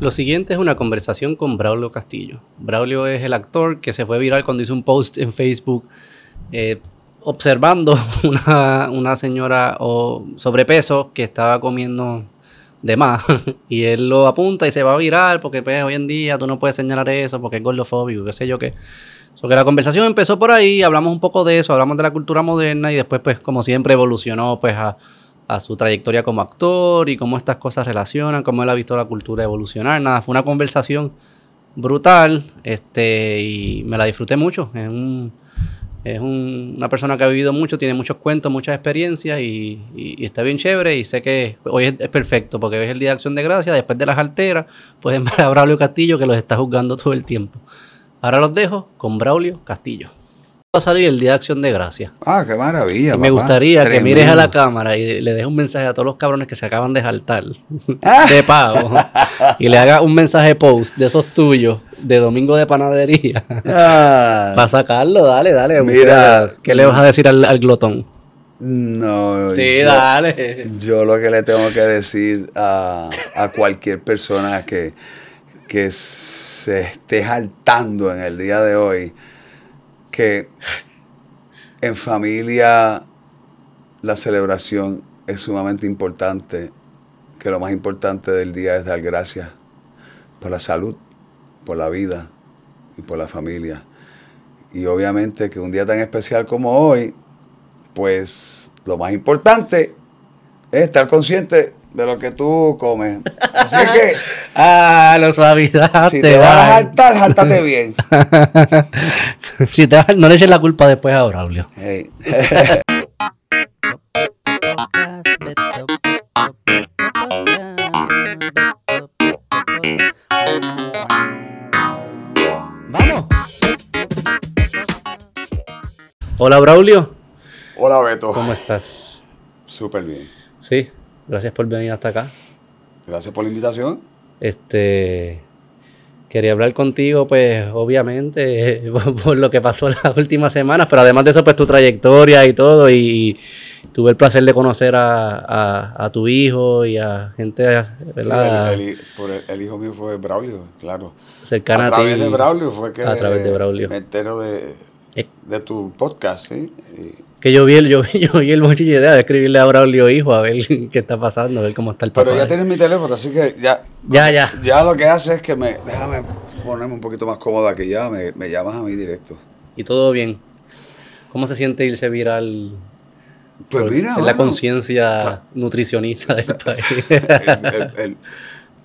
Lo siguiente es una conversación con Braulio Castillo. Braulio es el actor que se fue viral cuando hizo un post en Facebook eh, observando una, una señora o sobrepeso que estaba comiendo de más y él lo apunta y se va a viral porque pues hoy en día tú no puedes señalar eso porque es gordofóbico, qué sé yo qué. So que la conversación empezó por ahí, hablamos un poco de eso, hablamos de la cultura moderna y después pues como siempre evolucionó pues a, a su trayectoria como actor y cómo estas cosas relacionan, cómo él ha visto la cultura evolucionar. Nada, fue una conversación brutal este, y me la disfruté mucho. Es, un, es un- una persona que ha vivido mucho, tiene muchos cuentos, muchas experiencias y, está bien chévere. Y sé que hoy es, es perfecto porque es el Día de Acción de Gracia. Después de las alteras, pueden ver a Braulio Castillo que los está juzgando todo el tiempo. Ahora los dejo con Braulio Castillo. Va a salir el Día de Acción de Gracia. Ah, qué maravilla. Y me papá. gustaría que mires a la cámara y le dejes un mensaje a todos los cabrones que se acaban de saltar Ah. de pago y le hagas un mensaje post de esos tuyos de domingo de panadería Ah, para sacarlo, dale, dale. Mira. ¿Qué le vas a decir al, al glotón? no. Sí, yo- dale. Yo lo que le tengo que decir a, a cualquier persona que, que se esté saltando en el día de hoy, que en familia la celebración es sumamente importante, que lo más importante del día es dar gracias por la salud, por la vida y por la familia. Y obviamente que un día tan especial como hoy, pues lo más importante es estar consciente de lo que tú comes. Así que Ah, lo suavidad. si te vas a saltar, jáltate bien. si te vas- no le eches la culpa después a Braulio. Hey. Vamos. Hola Braulio, Hola Beto. ¿cómo estás? Súper bien. Sí, gracias por venir hasta acá. Gracias por la invitación. Este quería hablar contigo, pues, obviamente, por, por lo que pasó las últimas semanas, pero además de eso, pues tu trayectoria y todo, y tuve el placer de conocer a, a- a tu hijo y a gente, ¿verdad? Sí, el, el- por el- el hijo mío fue Braulio, claro. cercana a a, través ti. de Braulio fue que a través de Braulio. me entero de. De tu podcast, ¿sí? Que yo vi el, yo, yo vi el idea de escribirle a Braulio hijo a ver qué está pasando, a ver cómo está el papá. pero ya tienes mi teléfono, así que ya, Ya, ya. ya lo que hace es que me, déjame ponerme un poquito más cómoda que ya, me, me llamas a mí directo. Y todo bien. ¿Cómo se siente irse viral? Pues por- mira, en la conciencia nutricionista del país. el, el, el-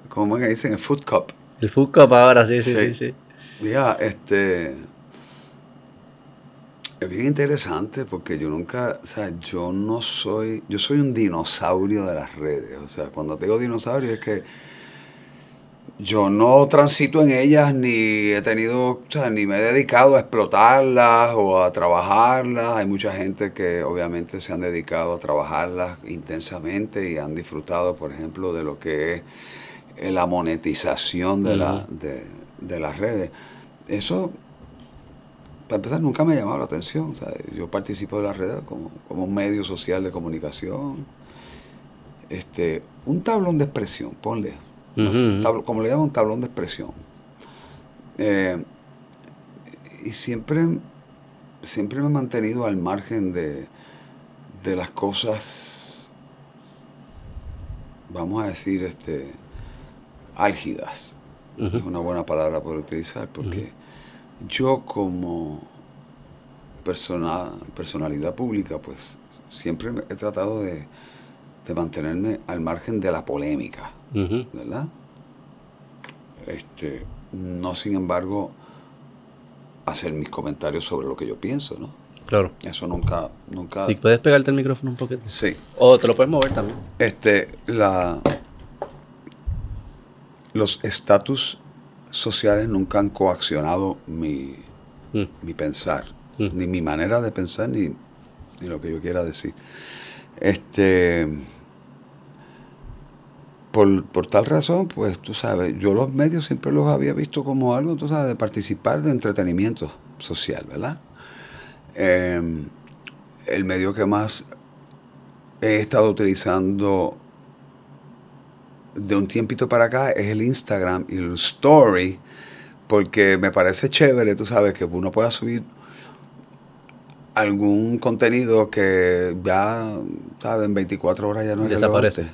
¿cómo es que dicen? El food cup. el food cup ahora, sí, sí, sí, Sí. sí. Mira, este. Es bien interesante porque yo nunca, o sea, yo no soy, yo soy un dinosaurio de las redes. O sea, cuando te digo dinosaurio es que yo no transito en ellas ni he tenido, o sea, ni me he dedicado a explotarlas o a trabajarlas. Hay mucha gente que obviamente se han dedicado a trabajarlas intensamente y han disfrutado, por ejemplo, de lo que es eh, la monetización de, la, de, de las redes. Eso, para empezar, nunca me ha llamado la atención. Sea, yo participo de las redes como, como un medio social de comunicación. Este, un tablón de expresión, ponle. Así, tablo- como le llaman, un tablón de expresión. Eh, y siempre, siempre me he mantenido al margen de, de las cosas, vamos a decir, este, álgidas. Es una buena palabra por utilizar, porque yo como persona, personalidad pública, pues siempre he tratado de, de mantenerme al margen de la polémica. ¿verdad? Este, no sin embargo hacer mis comentarios sobre lo que yo pienso, ¿no? Claro. Eso nunca, nunca. Si puedes pegarte el micrófono un poquito. Sí. O te lo puedes mover también. Este, la, los estatus sociales nunca han coaccionado mi, Mm. mi pensar, Mm. ni mi manera de pensar, ni, ni lo que yo quiera decir. Este, por, por tal razón, pues tú sabes, yo los medios siempre los había visto como algo, tú sabes, de participar de entretenimiento social, ¿verdad? Eh, el medio que más he estado utilizando de un tiempito para acá es el Instagram y el Story, porque me parece chévere, tú sabes, que uno pueda subir algún contenido que ya, ¿sabes? En 24 horas ya no es Desaparece.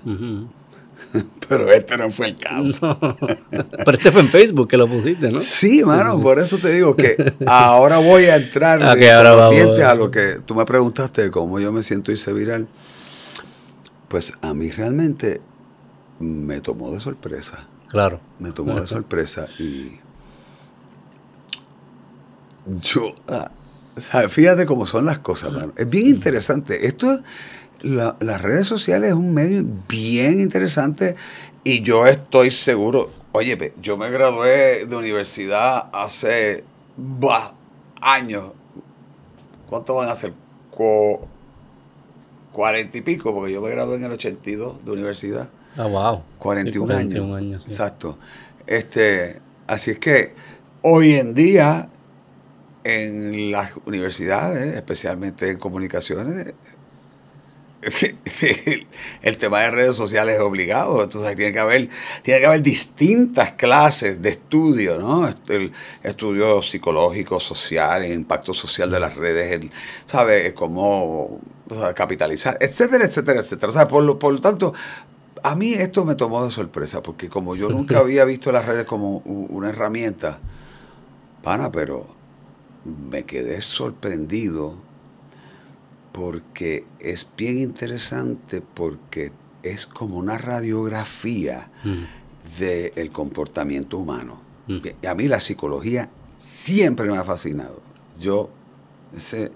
Pero este no fue el caso. Pero este fue en Facebook que lo pusiste, ¿no? Sí, mano, por eso te digo que ahora voy a entrar que ahora a lo que tú me preguntaste cómo yo me siento hice viral. Pues a mí realmente me tomó de sorpresa. Claro. Me tomó de sorpresa y yo, ah, o sea, fíjate cómo son las cosas, mano. Es bien interesante. Esto, la- las redes sociales es un medio bien interesante y yo estoy seguro, oye, yo me gradué de universidad hace bah, años. ¿Cuánto van a ser? Cuarenta y pico, porque yo me gradué en el 82 de universidad. Ah, wow. 41, Sí, 41 años. años, sí. Exacto. Este, así es que hoy en día en las universidades, especialmente en comunicaciones, el tema de redes sociales es obligado. Entonces tiene que haber, tiene que haber distintas clases de estudio, ¿no? El estudio psicológico, social, el impacto social de las redes, el, ¿sabes? Cómo o sea, capitalizar, etcétera, etcétera, etcétera. O sea, por lo, por lo tanto, a mí esto me tomó de sorpresa, porque como yo nunca había visto las redes como una herramienta, pana, pero me quedé sorprendido porque es bien interesante porque es como una radiografía Mm. del comportamiento humano. Mm. Y a mí la psicología siempre me ha fascinado. Yo, ese,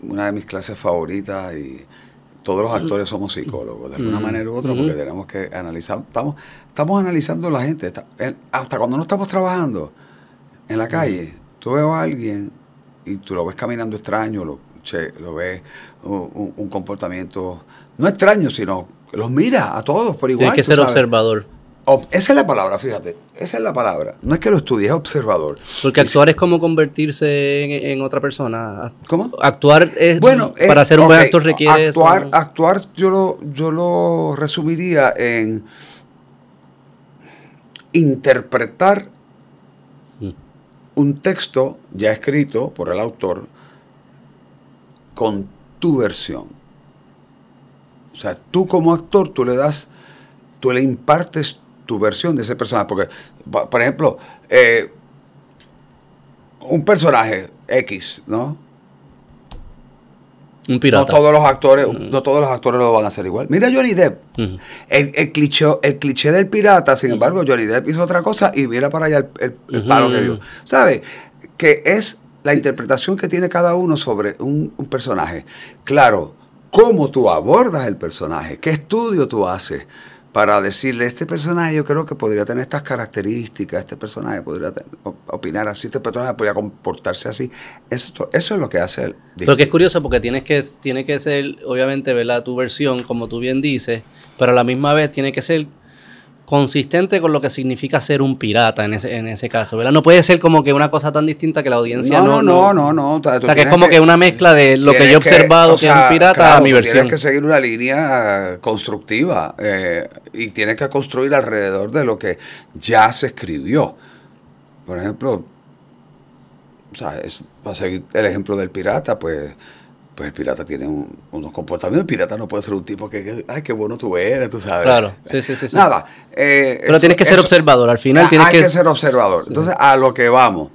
una de mis clases favoritas y todos los actores somos psicólogos, de alguna Mm. manera u otra, porque tenemos que analizar, estamos, estamos analizando la gente, está- el- hasta cuando no estamos trabajando en la calle, tú ves a alguien y tú lo ves caminando extraño, lo, che, lo ves un, comportamiento, no extraño, sino los mira a todos por igual. Tienes que ser sabes. observador. Ob- esa es la palabra, fíjate, esa es la palabra. No es que lo estudie, es observador. Porque si- actuar es como convertirse en, en otra persona. ¿Cómo? Actuar es. Bueno, eh, para ser un buen actor requiere. eso. actuar, actuar yo lo, yo lo resumiría en interpretar Mm. un texto ya escrito por el autor con tu versión. O sea, tú como actor, tú le das, tú le impartes tu versión de ese personaje. Porque, por ejemplo, eh, un personaje X, ¿no? Un No pirata. todos los actores, no todos los actores lo van a hacer igual. Mira Johnny Depp. El, el cliché, el cliché del pirata, sin embargo, Johnny Depp hizo otra cosa y mira para allá el, el- palo que dio. ¿Sabes? Que es la interpretación que tiene cada uno sobre un, un personaje. Claro, cómo tú abordas el personaje, qué estudio tú haces para decirle, este personaje yo creo que podría tener estas características, este personaje podría ten- op- opinar así, este personaje podría comportarse así. Eso, eso es lo que hace el Lo que es curioso porque tienes que, tiene que ser, obviamente, ¿verdad? Tu versión, como tú bien dices, pero a la misma vez tiene que ser consistente con lo que significa ser un pirata en ese, en ese caso, ¿verdad? No puede ser como que una cosa tan distinta que la audiencia No, no... no, no, no, no. O sea, que es como que una mezcla de lo que yo he observado o que es un pirata claro, a mi versión. Tienes que seguir una línea eh, constructiva eh, y tienes que construir alrededor de lo que ya se escribió. Por ejemplo, o sea, es- para seguir el ejemplo del pirata, pues, pues el pirata tiene un- unos comportamientos. El pirata no puede ser un tipo que, que, ay, qué bueno tú eres, tú sabes. Claro, sí, sí, sí, sí. Nada. eh, Pero eso- tienes que ser eso- observador, al final Ah, tienes hay que... que ser observador. Sí. Entonces, a lo que vamos.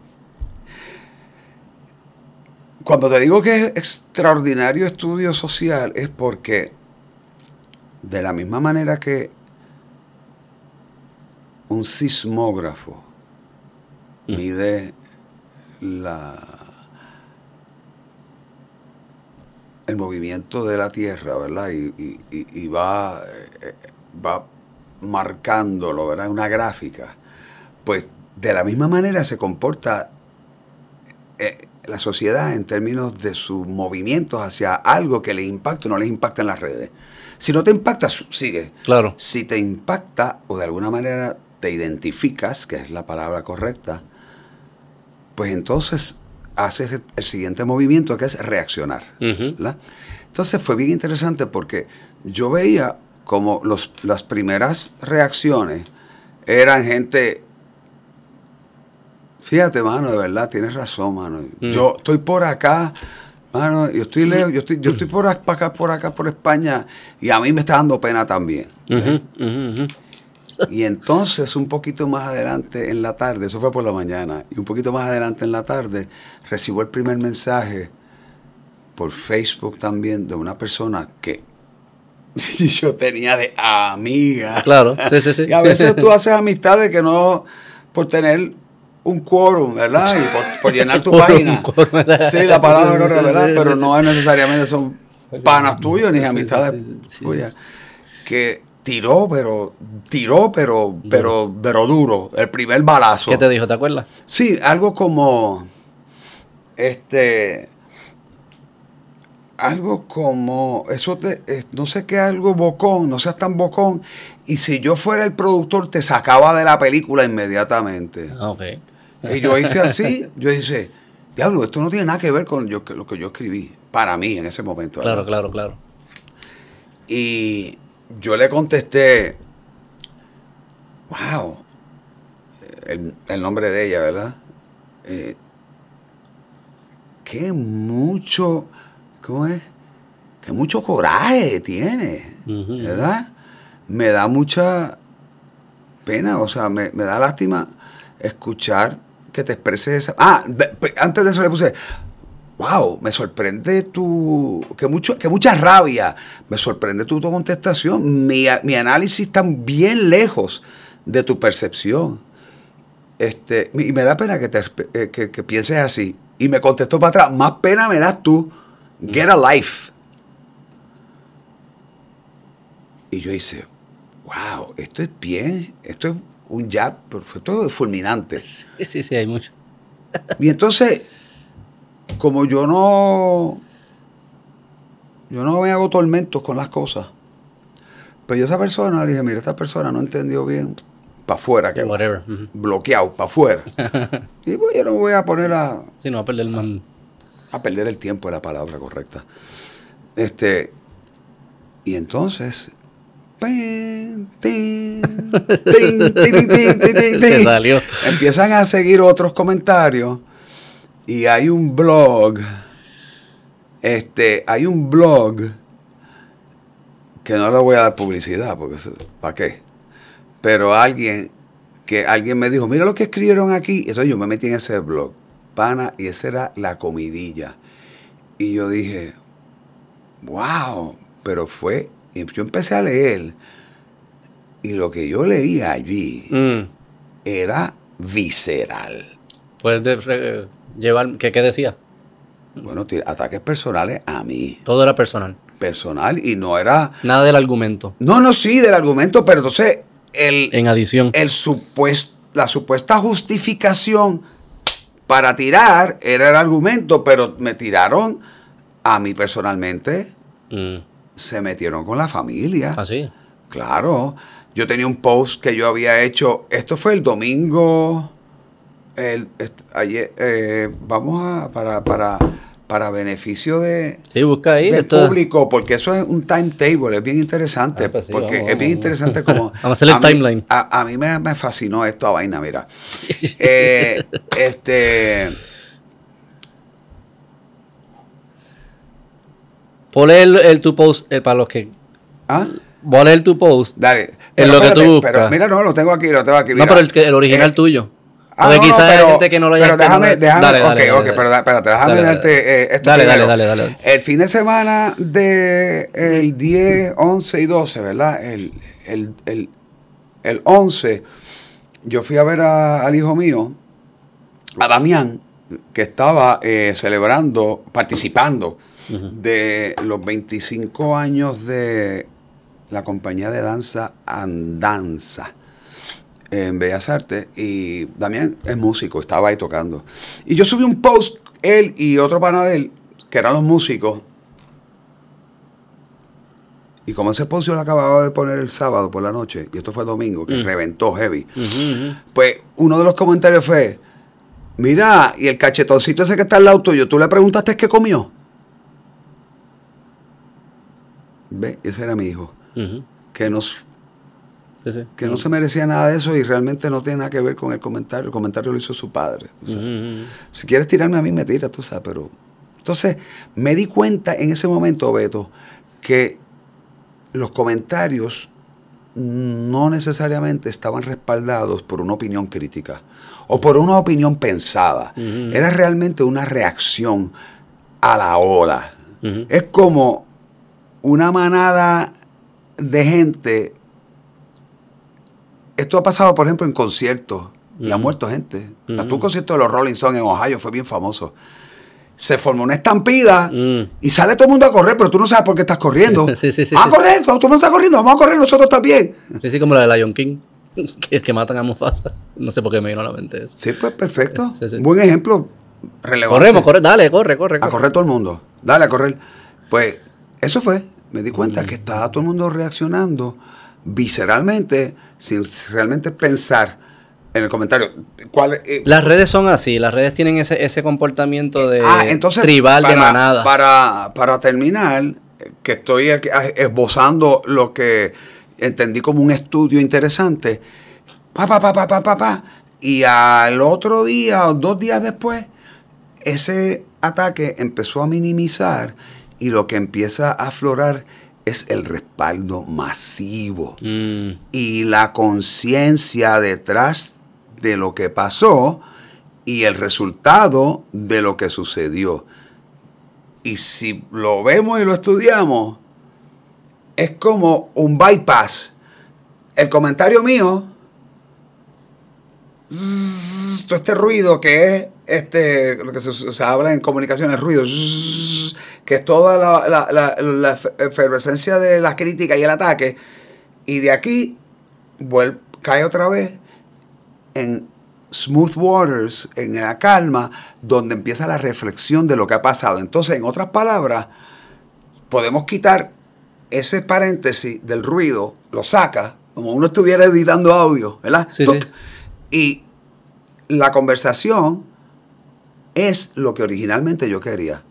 Cuando te digo que es extraordinario estudio social es porque de la misma manera que un sismógrafo Mm. mide la el movimiento de la Tierra, ¿verdad? Y, y- y- y va, eh, va marcándolo, ¿verdad? Una gráfica. Pues de la misma manera se comporta eh, la sociedad en términos de sus movimientos hacia algo que le impacta o no les impacta en las redes. Si no te impacta, sigue. Claro. Si te impacta o de alguna manera te identificas, que es la palabra correcta, pues entonces haces el- siguiente movimiento que es reaccionar. ¿verdad? Entonces fue bien interesante porque yo veía como los, las primeras reacciones eran gente. Fíjate, mano, de verdad, tienes razón, mano. Mm. Yo estoy por acá, mano, yo estoy lejos, yo estoy, yo estoy por ac- acá, por acá, por España, y a mí me está dando pena también. Ujú. Y entonces, un poquito más adelante en la tarde, eso fue por la mañana, y un poquito más adelante en la tarde, recibo el primer mensaje por Facebook también de una persona que yo tenía de amiga. Claro, sí, sí, sí. Y a veces tú haces amistades que no por tener un quórum, ¿verdad? Y por, por llenar tu página. quórum. Sí, la palabra no es verdad, pero no es necesariamente son panas tuyos ni amistades sí, sí, sí, tuyas. Que tiró, pero tiró, pero, pero, pero duro. El primer balazo. ¿Qué te dijo? ¿Te acuerdas? Sí, algo como. Este. Algo como. Eso te. eh, no sé qué, algo bocón, no seas tan bocón. Y si yo fuera el productor, te sacaba de la película inmediatamente. Ah, ok. Y yo hice así, yo hice. Diablo, esto no tiene nada que ver con yo- lo que yo escribí. Para mí en ese momento. Claro, ¿verdad? claro, claro. Y yo le contesté, wow, el, el nombre de ella, ¿verdad? Eh, qué mucho, ¿cómo es? Qué mucho coraje tiene. ¿verdad? Me da mucha pena, o sea, me, me da lástima escuchar que te expreses esa... Ah, antes de eso le puse, wow, me sorprende tu, que, mucho, que mucha rabia, me sorprende tu, tu contestación, mi, mi análisis está bien lejos de tu percepción. Este, y me da pena que, te, eh, que, que pienses así. Y me contestó para atrás, más pena me das tú, get a life. Y yo hice, wow, esto es bien, esto es un jab, pero fue todo fulminante. Sí, sí, sí, hay mucho. Y entonces, como yo no, yo no me hago tormentos con las cosas, pues yo a esa persona le dije, mira, esta persona no entendió bien, para afuera, que Whatever. bloqueado, para afuera. y pues yo no me voy a poner a, Sí, no va a perder más. a perder el tiempo es la palabra correcta. Este, y entonces, empiezan a seguir otros comentarios y hay un blog, este, hay un blog que no le voy a dar publicidad porque ¿para qué? Pero alguien que alguien me dijo, mira lo que escribieron aquí, entonces yo me metí en ese blog, pana, y esa era la comidilla. Y yo dije, wow, pero fue, y yo empecé a leer y lo que yo leía allí Mm. era visceral. Puedes llevar. ¿qué, ¿Qué decía? Bueno, ataques personales a mí, Todo era personal. personal, y no era... Nada del argumento. No, no, sí, del argumento, pero entonces el, En adición. el supues- la supuesta justificación para tirar era el argumento, pero me tiraron a mí personalmente, Mm. se metieron con la familia. Así. Claro, yo tenía un post que yo había hecho, esto fue el domingo, el, ayer, eh, vamos a, para, para, para beneficio de, Sí, busca ahí. del público, porque eso es un timetable, es bien interesante, Ah, pues sí, porque vamos, es bien vamos. interesante como... Vamos a hacer el mí- timeline. A, a mí me, me fascinó esta vaina, mira. Eh, este... Pon el, el tu post eh, para los que. ¿Ah? Voy a leer tu post. Dale. En lo que tú buscas. Pero mira, no, lo tengo aquí, lo tengo aquí. No, mira. pero el, el original Eh, tuyo. Ah, Porque no, no, quizás hay pero- gente que no lo haya Pero déjame, no- déjame, Dale, ok, dale, ok, dale. pero, espérate, déjame darte eh, esto Dale, primero. dale, dale, dale. El fin de semana de el 10, 11 y 12, ¿verdad? El, el, el, el 11, yo fui a ver a- al hijo mío, a Damián, que estaba eh, celebrando, participando de los 25 años de la compañía de danza Andanza en Bellas Artes y Damián es músico, estaba ahí tocando. Y yo subí un post, él y otro pana de él, que eran los músicos. Y como ese post yo lo acababa de poner el sábado por la noche, y esto fue domingo, que reventó heavy, pues uno de los comentarios fue, mira, y el cachetoncito ese que está al lado tuyo, ¿tú le preguntaste qué comió? Ve, ese era mi hijo que nos Sí, sí. que no se merecía nada de eso y realmente no tiene nada que ver con el comentario. El comentario lo hizo su padre. Si quieres tirarme a mí, me tiras, tú sabes, pero... Entonces, me di cuenta en ese momento, Beto, que los comentarios no necesariamente estaban respaldados por una opinión crítica o por una opinión pensada. Era realmente una reacción a la ola. Es como una manada de gente. Esto ha pasado, por ejemplo, en conciertos y ha muerto gente. Ujú. Un concierto de los Rolling Stones en Ohio fue bien famoso. Se formó una estampida Mm. y sale todo el mundo a correr, pero tú no sabes por qué estás corriendo. Sí, sí, sí, Vamos a correr, todo el mundo está corriendo, vamos a correr nosotros también. Sí, sí, como la de Lion King, que, que matan a Mufasa. No sé por qué me vino a la mente eso. Sí, pues perfecto. Buen ejemplo. Relevante. Corremos, corre, dale, corre, corre. A corre. correr todo el mundo. Dale a correr. Pues eso fue. Me di Mm. cuenta que estaba todo el mundo reaccionando visceralmente sin realmente pensar en el comentario. ¿Cuál, eh, Las redes son así, las redes tienen ese, ese comportamiento de ah, entonces, tribal de para- manada. Para, para terminar, que estoy aquí, ah, esbozando lo que entendí como un estudio interesante. Pa, pa, pa, pa, pa, pa, pa. Y al otro día o dos días después, ese ataque empezó a minimizar y lo que empieza a aflorar es el respaldo masivo Mm, y la conciencia detrás de lo que pasó y el resultado de lo que sucedió. Y si lo vemos y lo estudiamos, es como un bypass. El comentario mío, todo este ruido que es este, lo que se, se habla en comunicación, el ruido, que es toda la, la- la- la efervescencia de la crítica y el ataque, y de aquí vuel- cae otra vez en smooth waters, en la calma, donde empieza la reflexión de lo que ha pasado. Entonces, en otras palabras, podemos quitar ese paréntesis del ruido, lo saca, como uno estuviera editando audio, ¿verdad? Sí, sí. Y la conversación es lo que originalmente yo quería.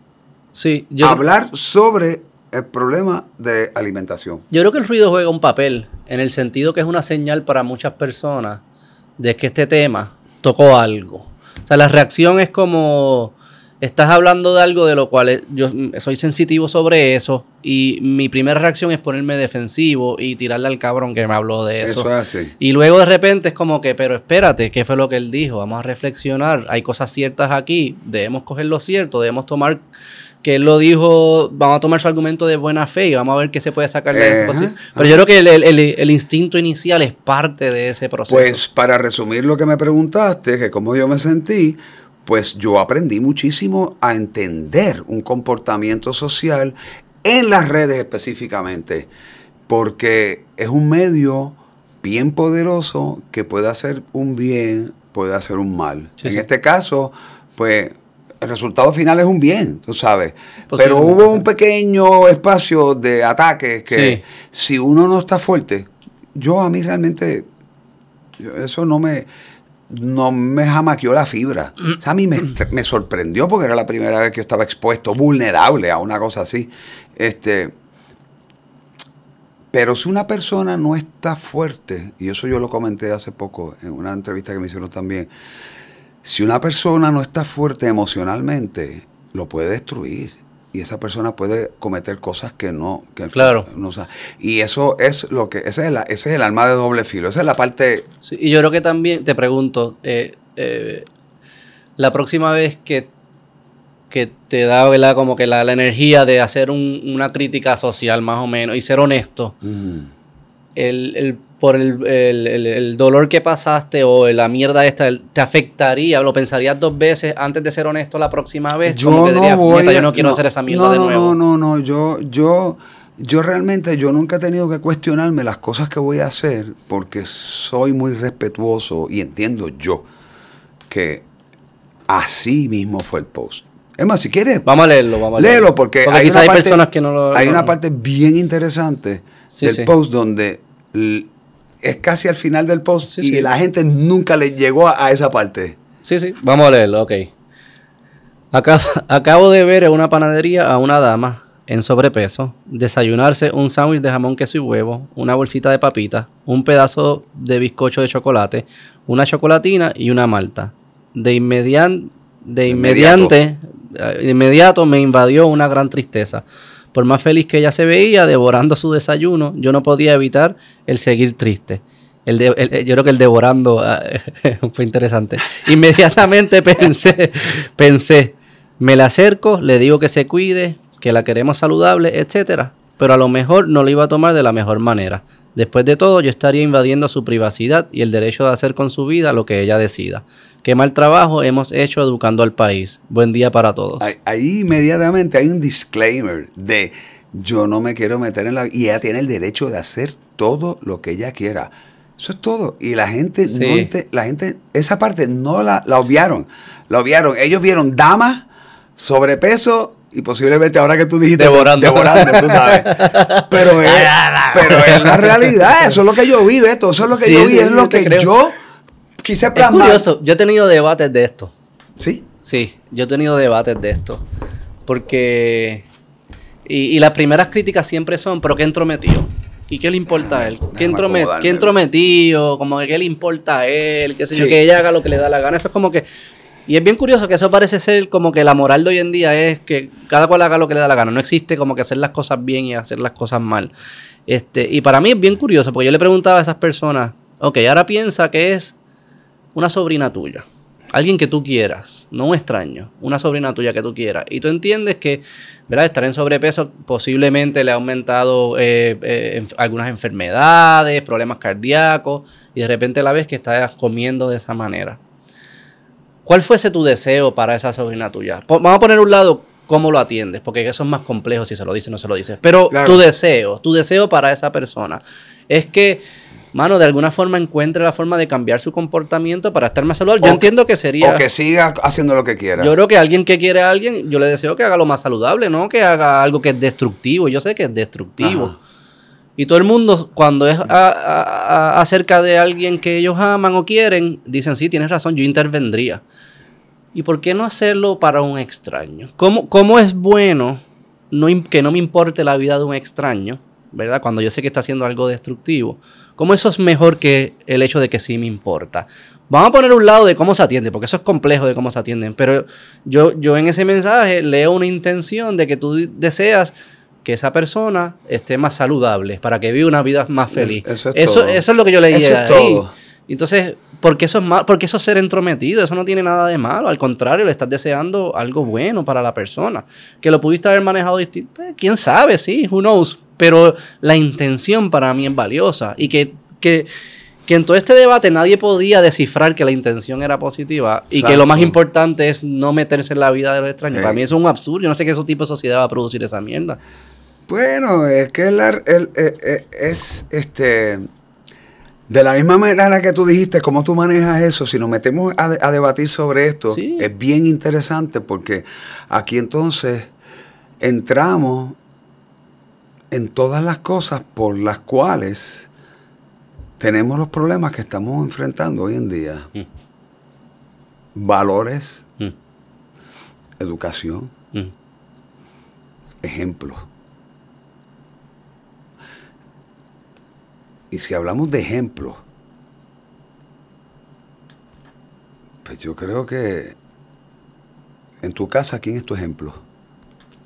sí, yo, Hablar sobre el problema de alimentación. yo creo que el ruido juega un papel en el sentido que es una señal para muchas personas de que este tema tocó algo. O sea, la reacción es como estás hablando de algo de lo cual eh, yo soy sensitivo sobre eso y mi primera reacción es ponerme defensivo y tirarle al cabrón que me habló de eso. Eso. Y luego de repente es como que, pero espérate, ¿qué fue lo que él dijo? Vamos a reflexionar, hay cosas ciertas aquí, debemos coger lo cierto, debemos tomar que él lo dijo, vamos a tomar su argumento de buena fe y vamos a ver qué se puede sacar de esto. Ajá. Pero yo creo que el- el instinto inicial es parte de ese proceso. Pues para resumir lo que me preguntaste, que cómo yo me sentí, pues yo aprendí muchísimo a entender un comportamiento social en las redes específicamente, porque es un medio bien poderoso que puede hacer un bien, puede hacer un mal. Sí, en sí. este caso, pues el resultado final es un bien, tú sabes. Pero hubo un pequeño espacio de ataque que Sí. si uno no está fuerte, yo a mí realmente eso no me no me jamaqueó la fibra. O sea, a mí me, me sorprendió porque era la primera vez que yo estaba expuesto, vulnerable a una cosa así. Este, pero si una persona no está fuerte, y eso yo lo comenté hace poco en una entrevista que me hicieron también, si una persona no está fuerte emocionalmente, lo puede destruir. Y esa persona puede cometer cosas que no... Que Claro. no sa- y eso es lo que... Ese es, el, ese es el arma de doble filo. Esa es la parte... Sí, y yo creo que también, te pregunto, eh, eh, la próxima vez que, que te da ¿verdad? como que la, la energía de hacer un- una crítica social más o menos y ser honesto, mm, el, el- por el, el- el- el dolor que pasaste o la mierda esta, ¿te afectaría? ¿Lo pensarías dos veces antes de ser honesto la próxima vez? Como que dirías, "Neta, yo no quiero hacer esa mierda no, de no, nuevo. No, no, no, yo, yo, yo realmente, yo nunca he tenido que cuestionarme las cosas que voy a hacer porque soy muy respetuoso y entiendo yo que así mismo fue el post. Es más, si quieres, Vamos a leerlo, vamos a leerlo. léelo porque, hay, quizás una hay parte, personas que no lo... hay no- una parte bien interesante Sí, del sí. post donde es casi al final del post Sí, y sí. la gente nunca le llegó a, a esa parte. Sí, sí, vamos a leerlo, ok. Acá, acabo de ver en una panadería a una dama en sobrepeso, desayunarse un sándwich de jamón, queso y huevo, una bolsita de papitas, un pedazo de bizcocho de chocolate, una chocolatina y una malta. De, inmedian, de inmediante, de inmediato me invadió una gran tristeza. Por más feliz que ella se veía devorando su desayuno, yo no podía evitar el seguir triste. El el- yo creo que el devorando ah, fue interesante. Inmediatamente pensé, pensé, me la acerco, le digo que se cuide, que la queremos saludable, etcétera. Pero a lo mejor no lo iba a tomar de la mejor manera. Después de todo, yo estaría invadiendo su privacidad y el derecho de hacer con su vida lo que ella decida. Qué mal trabajo hemos hecho educando al país. Buen día para todos. Ahí, ahí inmediatamente hay un disclaimer de yo no me quiero meter en la... Y ella tiene el derecho de hacer todo lo que ella quiera. Eso es todo. Y la gente, Sí. no ente- la gente, esa parte no la, la obviaron. La obviaron. Ellos vieron damas, sobrepeso y posiblemente ahora que tú dijiste Devorando. devorando, tú sabes. Pero es, pero es la realidad. Eso es lo que yo vi, Beto. Eso es lo que Sí, yo vi. sí, es lo que creo. yo quise Es plasmar. curioso, yo he tenido debates de esto. Sí. Sí, yo he tenido debates de esto. Porque. Y, y las primeras críticas siempre son, ¿pero qué entrometido? ¿Y qué le importa a él? ¿Qué, entrome- qué entrometido? Como que qué le importa a él, qué sé yo, Sí. que ella haga lo que le da la gana. Eso es como que. Y es bien curioso que eso parece ser como que la moral de hoy en día es que cada cual haga lo que le da la gana. No existe como que hacer las cosas bien y hacer las cosas mal. Este, y para mí es bien curioso, porque yo le preguntaba a esas personas, ok, ahora piensa que es una sobrina tuya. Alguien que tú quieras, no un extraño, una sobrina tuya que tú quieras. Y tú entiendes que, ¿verdad? Estar en sobrepeso posiblemente le ha aumentado eh, eh, algunas enfermedades, problemas cardíacos, y de repente la ves que está comiendo de esa manera. ¿Cuál fuese tu deseo para esa sobrina tuya? Vamos a poner un lado cómo lo atiendes, porque eso es más complejo si se lo dices o no se lo dices. Pero Claro. tu deseo, tu deseo para esa persona es que, mano, de alguna forma encuentre la forma de cambiar su comportamiento para estar más saludable. Yo entiendo que sería... O que siga haciendo lo que quiera. Yo creo que alguien que quiere a alguien, yo le deseo que haga lo más saludable, no que haga algo que es destructivo. Yo sé que es destructivo. Ajá. Y todo el mundo, cuando es acerca de alguien que ellos aman o quieren, dicen, sí, tienes razón, yo intervendría. ¿Y por qué no hacerlo para un extraño? ¿Cómo, cómo es bueno no, que no me importe la vida de un extraño, ¿verdad? Cuando yo sé que está haciendo algo destructivo. ¿Cómo eso es mejor que el hecho de que sí me importa? Vamos a poner un lado de cómo se atiende, porque eso es complejo de cómo se atienden. Pero yo, yo en ese mensaje leo una intención de que tú deseas que esa persona esté más saludable, para que viva una vida más feliz. Eso es eso, todo. eso es lo que yo leí Eso es ahí. todo. Entonces, ¿por qué eso es mal? Porque eso es ser entrometido, eso no tiene nada de malo. Al contrario, le estás deseando algo bueno para la persona. Que lo pudiste haber manejado distinto. pues, quién sabe, sí, who knows. Pero la intención para mí es valiosa. Y que, que, que en todo este debate nadie podía descifrar que la intención era positiva. Y que lo más importante es no meterse en la vida de los extraños. Sí. Para mí eso es un absurdo. Yo no sé qué tipo de sociedad va a producir esa mierda. Bueno, es que la- el- eh, eh, es este. De la misma manera que tú dijiste, cómo tú manejas eso, si nos metemos a, a debatir sobre esto, Sí. es bien interesante porque aquí entonces entramos en todas las cosas por las cuales tenemos los problemas que estamos enfrentando hoy en día. Mm. Valores, Mm, educación, mm. ejemplos. Y si hablamos de ejemplos, pues yo creo que en tu casa, ¿quién es tu ejemplo?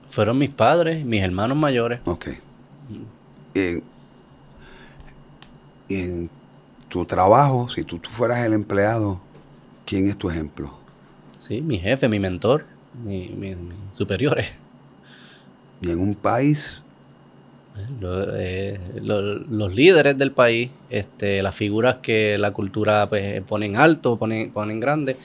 Fueron mis padres, mis hermanos mayores. Ok. Y en, y en tu trabajo, si tú, tú fueras el empleado, ¿quién es tu ejemplo? Sí, mi jefe, mi mentor, mi- mi- mis superiores. Y en un país, Lo- eh, lo- los líderes del país, este, las figuras que la cultura pues, pone en alto, pone, pone en grande.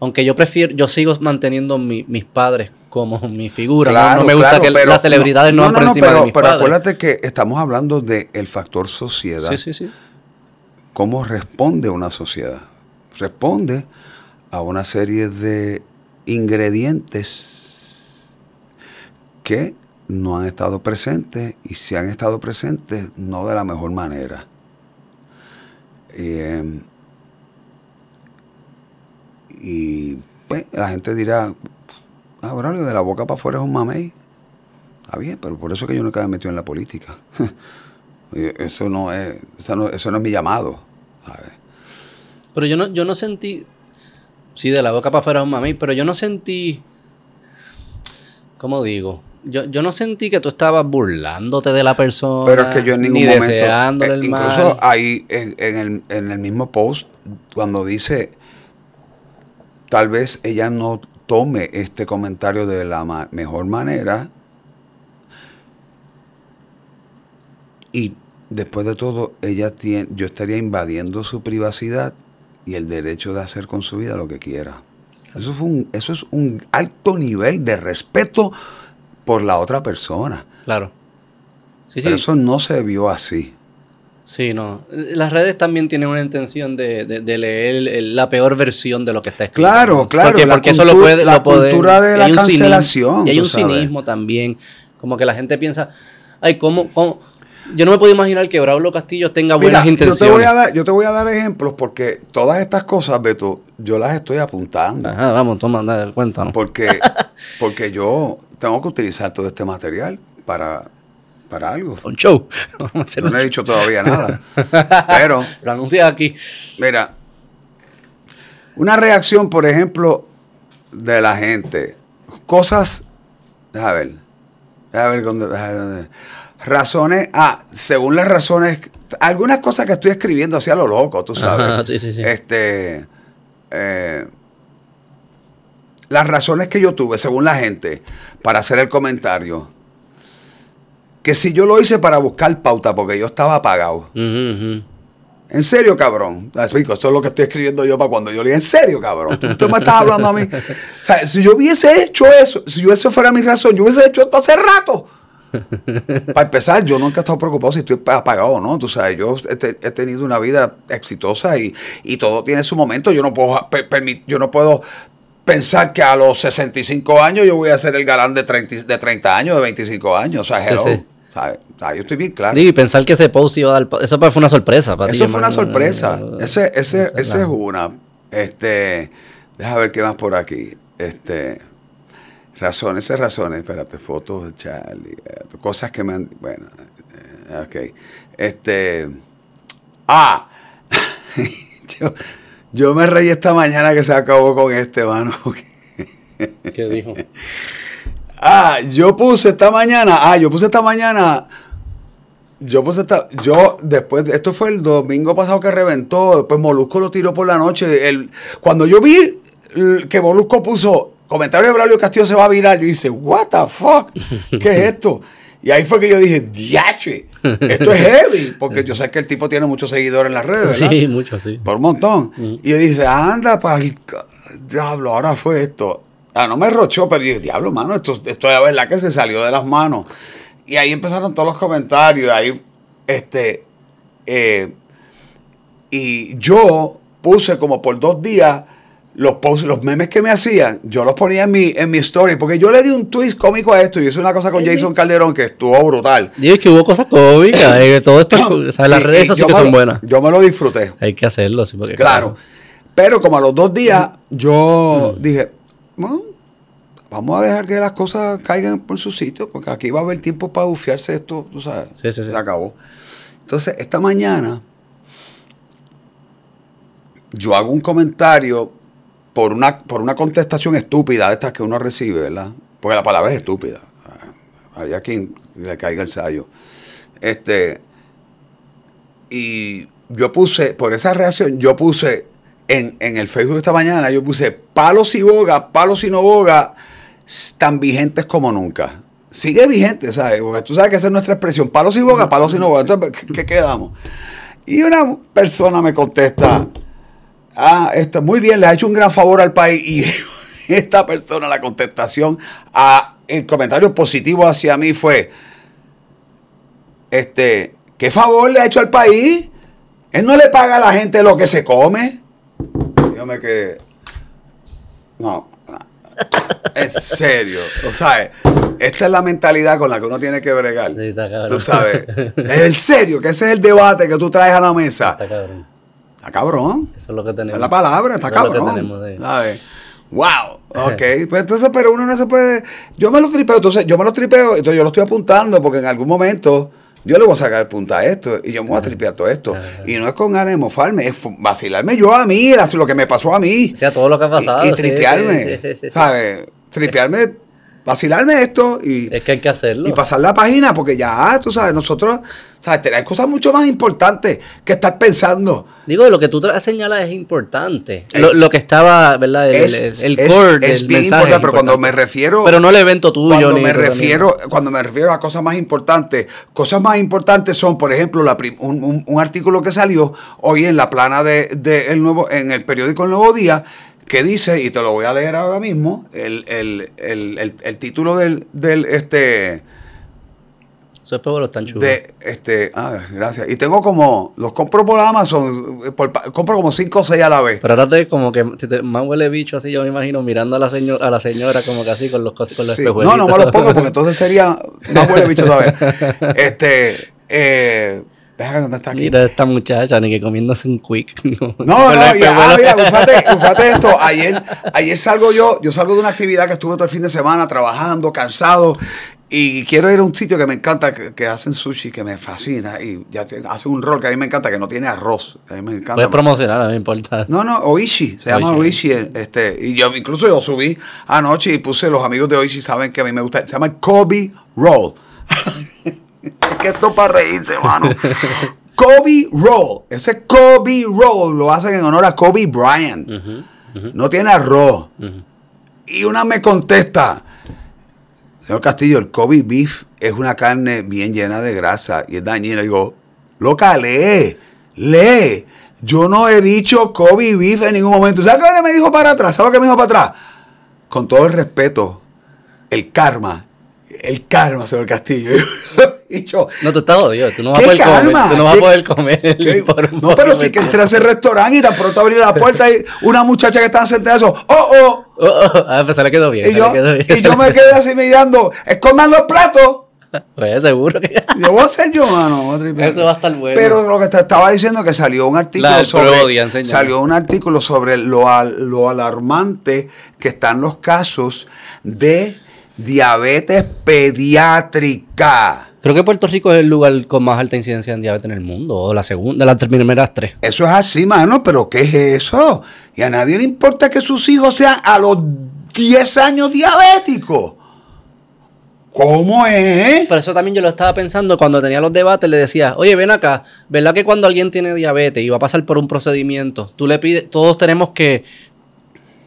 Aunque yo prefiero, yo sigo manteniendo mi- mis padres como mi figura. ¿no? Claro, no, me gusta claro, que pero- las celebridades no, por encima pero, de mis pero padres. acuérdate que estamos hablando del factor sociedad. Sí, sí, sí. ¿Cómo responde una sociedad? Responde a una serie de ingredientes que no han estado presentes y si han estado presentes no de la mejor manera. Eh, y pues la gente dirá, ah, Braulio, de la boca para afuera es un mamey. Está bien, pero por eso es que yo nunca me metido en la política. eso no es, eso no, eso no es mi llamado. Pero yo no, yo no sentí. Sí, de la boca para afuera un mami, pero yo no sentí. ¿Cómo digo? Yo, yo no sentí que tú estabas burlándote de la persona. Pero es que yo en ningún ni momento. deseándole eh, el incluso mal. ahí en, en el, en el mismo post, cuando dice. Tal vez ella no tome este comentario de la ma- mejor manera. Y después de todo, ella tiene, yo estaría invadiendo su privacidad y el derecho de hacer con su vida lo que quiera. Eso, fue un, eso es un alto nivel de respeto por la otra persona. Claro. Sí, sí. Pero eso no se vio así. Sí, no. Las redes también tienen una intención de, de- de leer la peor versión de lo que está escrito. Claro, claro, Porque, porque eso lo puede. la lo puede- cultura de la hay un cinismo- cancelación, y hay un sabes. cinismo también. Como que la gente piensa, ay, ¿cómo, cómo? Yo no me puedo imaginar que Braulio Castillo tenga Mira, buenas yo intenciones. te, voy a dar, yo te voy a dar ejemplos porque todas estas cosas, Beto, yo las estoy apuntando. Ajá, vamos, toma, dale, cuéntanos. Porque, porque yo tengo que utilizar todo este material para, para algo. Un show. Vamos a No le he dicho todavía nada. Pero, Lo anuncias aquí. mira, una reacción, por ejemplo, de la gente. Cosas, déjame ver, déjame ver, dónde- déjame ver. Razones, ah, según las razones, algunas cosas que estoy escribiendo así a lo loco, tú sabes. Ajá, sí, sí, sí. Este, eh, las razones que yo tuve, según la gente, para hacer el comentario, que si yo lo hice para buscar pauta, porque yo estaba apagado. En serio, cabrón. Esto es lo que estoy escribiendo yo para cuando yo le diga, en serio, cabrón. Tú, tú me estás hablando a mí. O sea, si yo hubiese hecho eso, si yo eso fuera mi razón, yo hubiese hecho esto hace rato. Para empezar, yo nunca he estado preocupado si estoy apagado o no. Tú sabes, yo he, te- he tenido una vida exitosa y, y todo tiene su momento. Yo no puedo per- permit- yo no puedo pensar que a los 65 años yo voy a ser el galán de 30, de 30 años, de 25 años. O sea, hello. sea, yo estoy bien claro. Y pensar que ese post iba a dar. Eso fue una sorpresa para. Eso fue una sorpresa. Ese, ese, esa ese es una. Este, deja ver qué más por aquí. Este, razones, esas razones. Espérate, fotos de Charlie. eh, cosas que me han. Bueno, eh, ok. Este. Ah. yo, yo me reí esta mañana que se acabó con este, mano. ¿Qué dijo? Ah, yo puse esta mañana, ah, yo puse esta mañana, yo puse esta, yo después, de- esto fue el domingo pasado que reventó, después Molusco lo tiró por la noche, el, cuando yo vi que Molusco puso, comentario de Braulio Castillo se va a virar, yo hice, what the fuck, ¿qué es esto? Y ahí fue que yo dije, diache, esto es heavy, porque yo sé que el tipo tiene muchos seguidores en las redes, ¿verdad? Sí, mucho, sí. Por un montón. Y yo dije, anda, para el diablo, ahora fue esto. Ah, no me rochó, pero yo dije, diablo, mano, esto, esto es verdad que se salió de las manos. Y ahí empezaron todos los comentarios. Ahí, este, eh, y yo puse como por dos días los posts, los memes que me hacían, yo los ponía en mi, en mi story, porque yo le di un twist cómico a esto y hice una cosa con Jason Calderón que estuvo brutal. Digo, es que hubo cosas cómicas. eh, todo esto, o sea, las Y- redes sí que son lo- buenas. Yo me lo disfruté. Hay que hacerlo, sí, porque Claro. Pero como a los dos días, yo dije, bueno, vamos a dejar que las cosas caigan por su sitio, porque aquí va a haber tiempo para bufiarse esto, tú sabes. Sí, sí, sí. Se acabó. Entonces, esta mañana, yo hago un comentario por una, por una contestación estúpida de estas que uno recibe, ¿verdad? Porque la palabra es estúpida. Hay a quien le caiga el sayo. Este, y yo puse, por esa reacción, yo puse en, en el Facebook esta mañana, yo puse palos y boga, palos y no boga, tan vigentes como nunca. Sigue vigente, ¿sabes? Porque tú sabes que esa es nuestra expresión, palos y boga, palos y no boga. Entonces, ¿qué, qué quedamos? Y una persona me contesta, ah, esto, muy bien, le ha hecho un gran favor al país. Y esta persona, la contestación, a el comentario positivo hacia mí fue, este, ¿qué favor le ha hecho al país? Él no le paga a la gente lo que se come. Yo me quedé. No. no. En serio. O sea, esta es la mentalidad con la que uno tiene que bregar. Sí, está cabrón. Tú sabes. En serio, que ese es el debate que tú traes a la mesa. Está cabrón. Está cabrón. Eso es lo que tenemos. es la palabra, está Eso es lo que cabrón. tenemos, sí. ¿sabes? Wow, ok. Pues entonces, pero uno no se puede. Yo me lo tripeo, entonces yo me lo tripeo, entonces yo lo estoy apuntando porque en algún momento yo le voy a sacar punta a esto y yo me voy a tripear todo esto. Y no es con ganas de mofarme, es vacilarme yo a mí, lo que me pasó a mí. O sea, todo lo que ha pasado. Y, y tripearme, ¿sabes? Tripearme vacilarme esto y, es que hay que hacerlo. y pasar la página porque ya, tú sabes, nosotros, sabes, tenemos cosas mucho más importantes que estar pensando. Digo, lo que tú señalas es importante. lo, que estaba, ¿verdad? El, es, el core es, bien importante, pero cuando me refiero... Pero no el evento tuyo. Cuando, me refiero, cuando me refiero a cosas más importantes, cosas más importantes son, por ejemplo, la un, un, artículo que salió hoy en la plana de, de el nuevo, en el periódico El Nuevo Día, que dice, y te lo voy a leer ahora mismo, el, el, el, el título del, del este eso es pueblo tan chulo. De, este, ah, gracias. Y tengo como, los compro por Amazon, compro como 5 o 6 a la vez. Pero ahora te como que más huele bicho así, yo me imagino, mirando a la, señora a la señora como que así con los, con los No, no me los pongo porque entonces sería más huele bicho otra vez. Este, eh, Déjame está aquí. Mira esta muchacha, ni que comiéndose un quick. No, no, no y, ah, mira, ufate, esto. Ayer, ayer salgo yo, yo salgo de una actividad que estuve todo el fin de semana trabajando, cansado, y quiero ir a un sitio que me encanta, que, hacen sushi, que me fascina, y ya hacen un rol que a mí me encanta, que no tiene arroz. A mí me encanta. Puedes promocionar, no me importa. No, no, Oishi, se llama Oishi. Este, y yo incluso yo subí anoche y puse, los amigos de Oishi saben que a mí me gusta, se llama Kobe Roll. Es que esto para reírse, hermano. Kobe Roll. Ese Kobe Roll lo hacen en honor a Kobe Bryant. No tiene arroz. Y una me contesta, señor Castillo, el Kobe Beef es una carne bien llena de grasa y es dañina. digo, loca, lee, lee. Yo no he dicho Kobe Beef en ningún momento. ¿Sabes qué me dijo para atrás? ¿Sabes qué me dijo para atrás? Con todo el respeto, el karma el karma, señor Castillo. y yo, no te estás jodido, tú no vas a poder comer. Tú no vas a poder comer. no, pero sí que entré a ese restaurante y tan pronto abrí la puerta y una muchacha que estaba sentada eso, ¡oh, oh! oh, oh. Ah, pues se le quedó bien. Y, yo, quedó bien, y yo me quedé así mirando, escondan los platos. Pues seguro que. Yo voy a ser yo, mano. Esto va a estar bueno. Pero lo que te estaba diciendo que salió un artículo sobre. Salió un artículo sobre lo, lo alarmante que están los casos de diabetes pediátrica. Creo que Puerto Rico es el lugar con más alta incidencia en diabetes en el mundo, o la segunda, las primeras tres. Eso es así, mano, pero ¿qué es eso? Y a nadie le importa que sus hijos sean a los 10 años diabéticos. ¿Cómo es? Por eso también yo lo estaba pensando cuando tenía los debates, le decía, oye, ven acá, ¿verdad que cuando alguien tiene diabetes y va a pasar por un procedimiento, tú le pides, todos tenemos que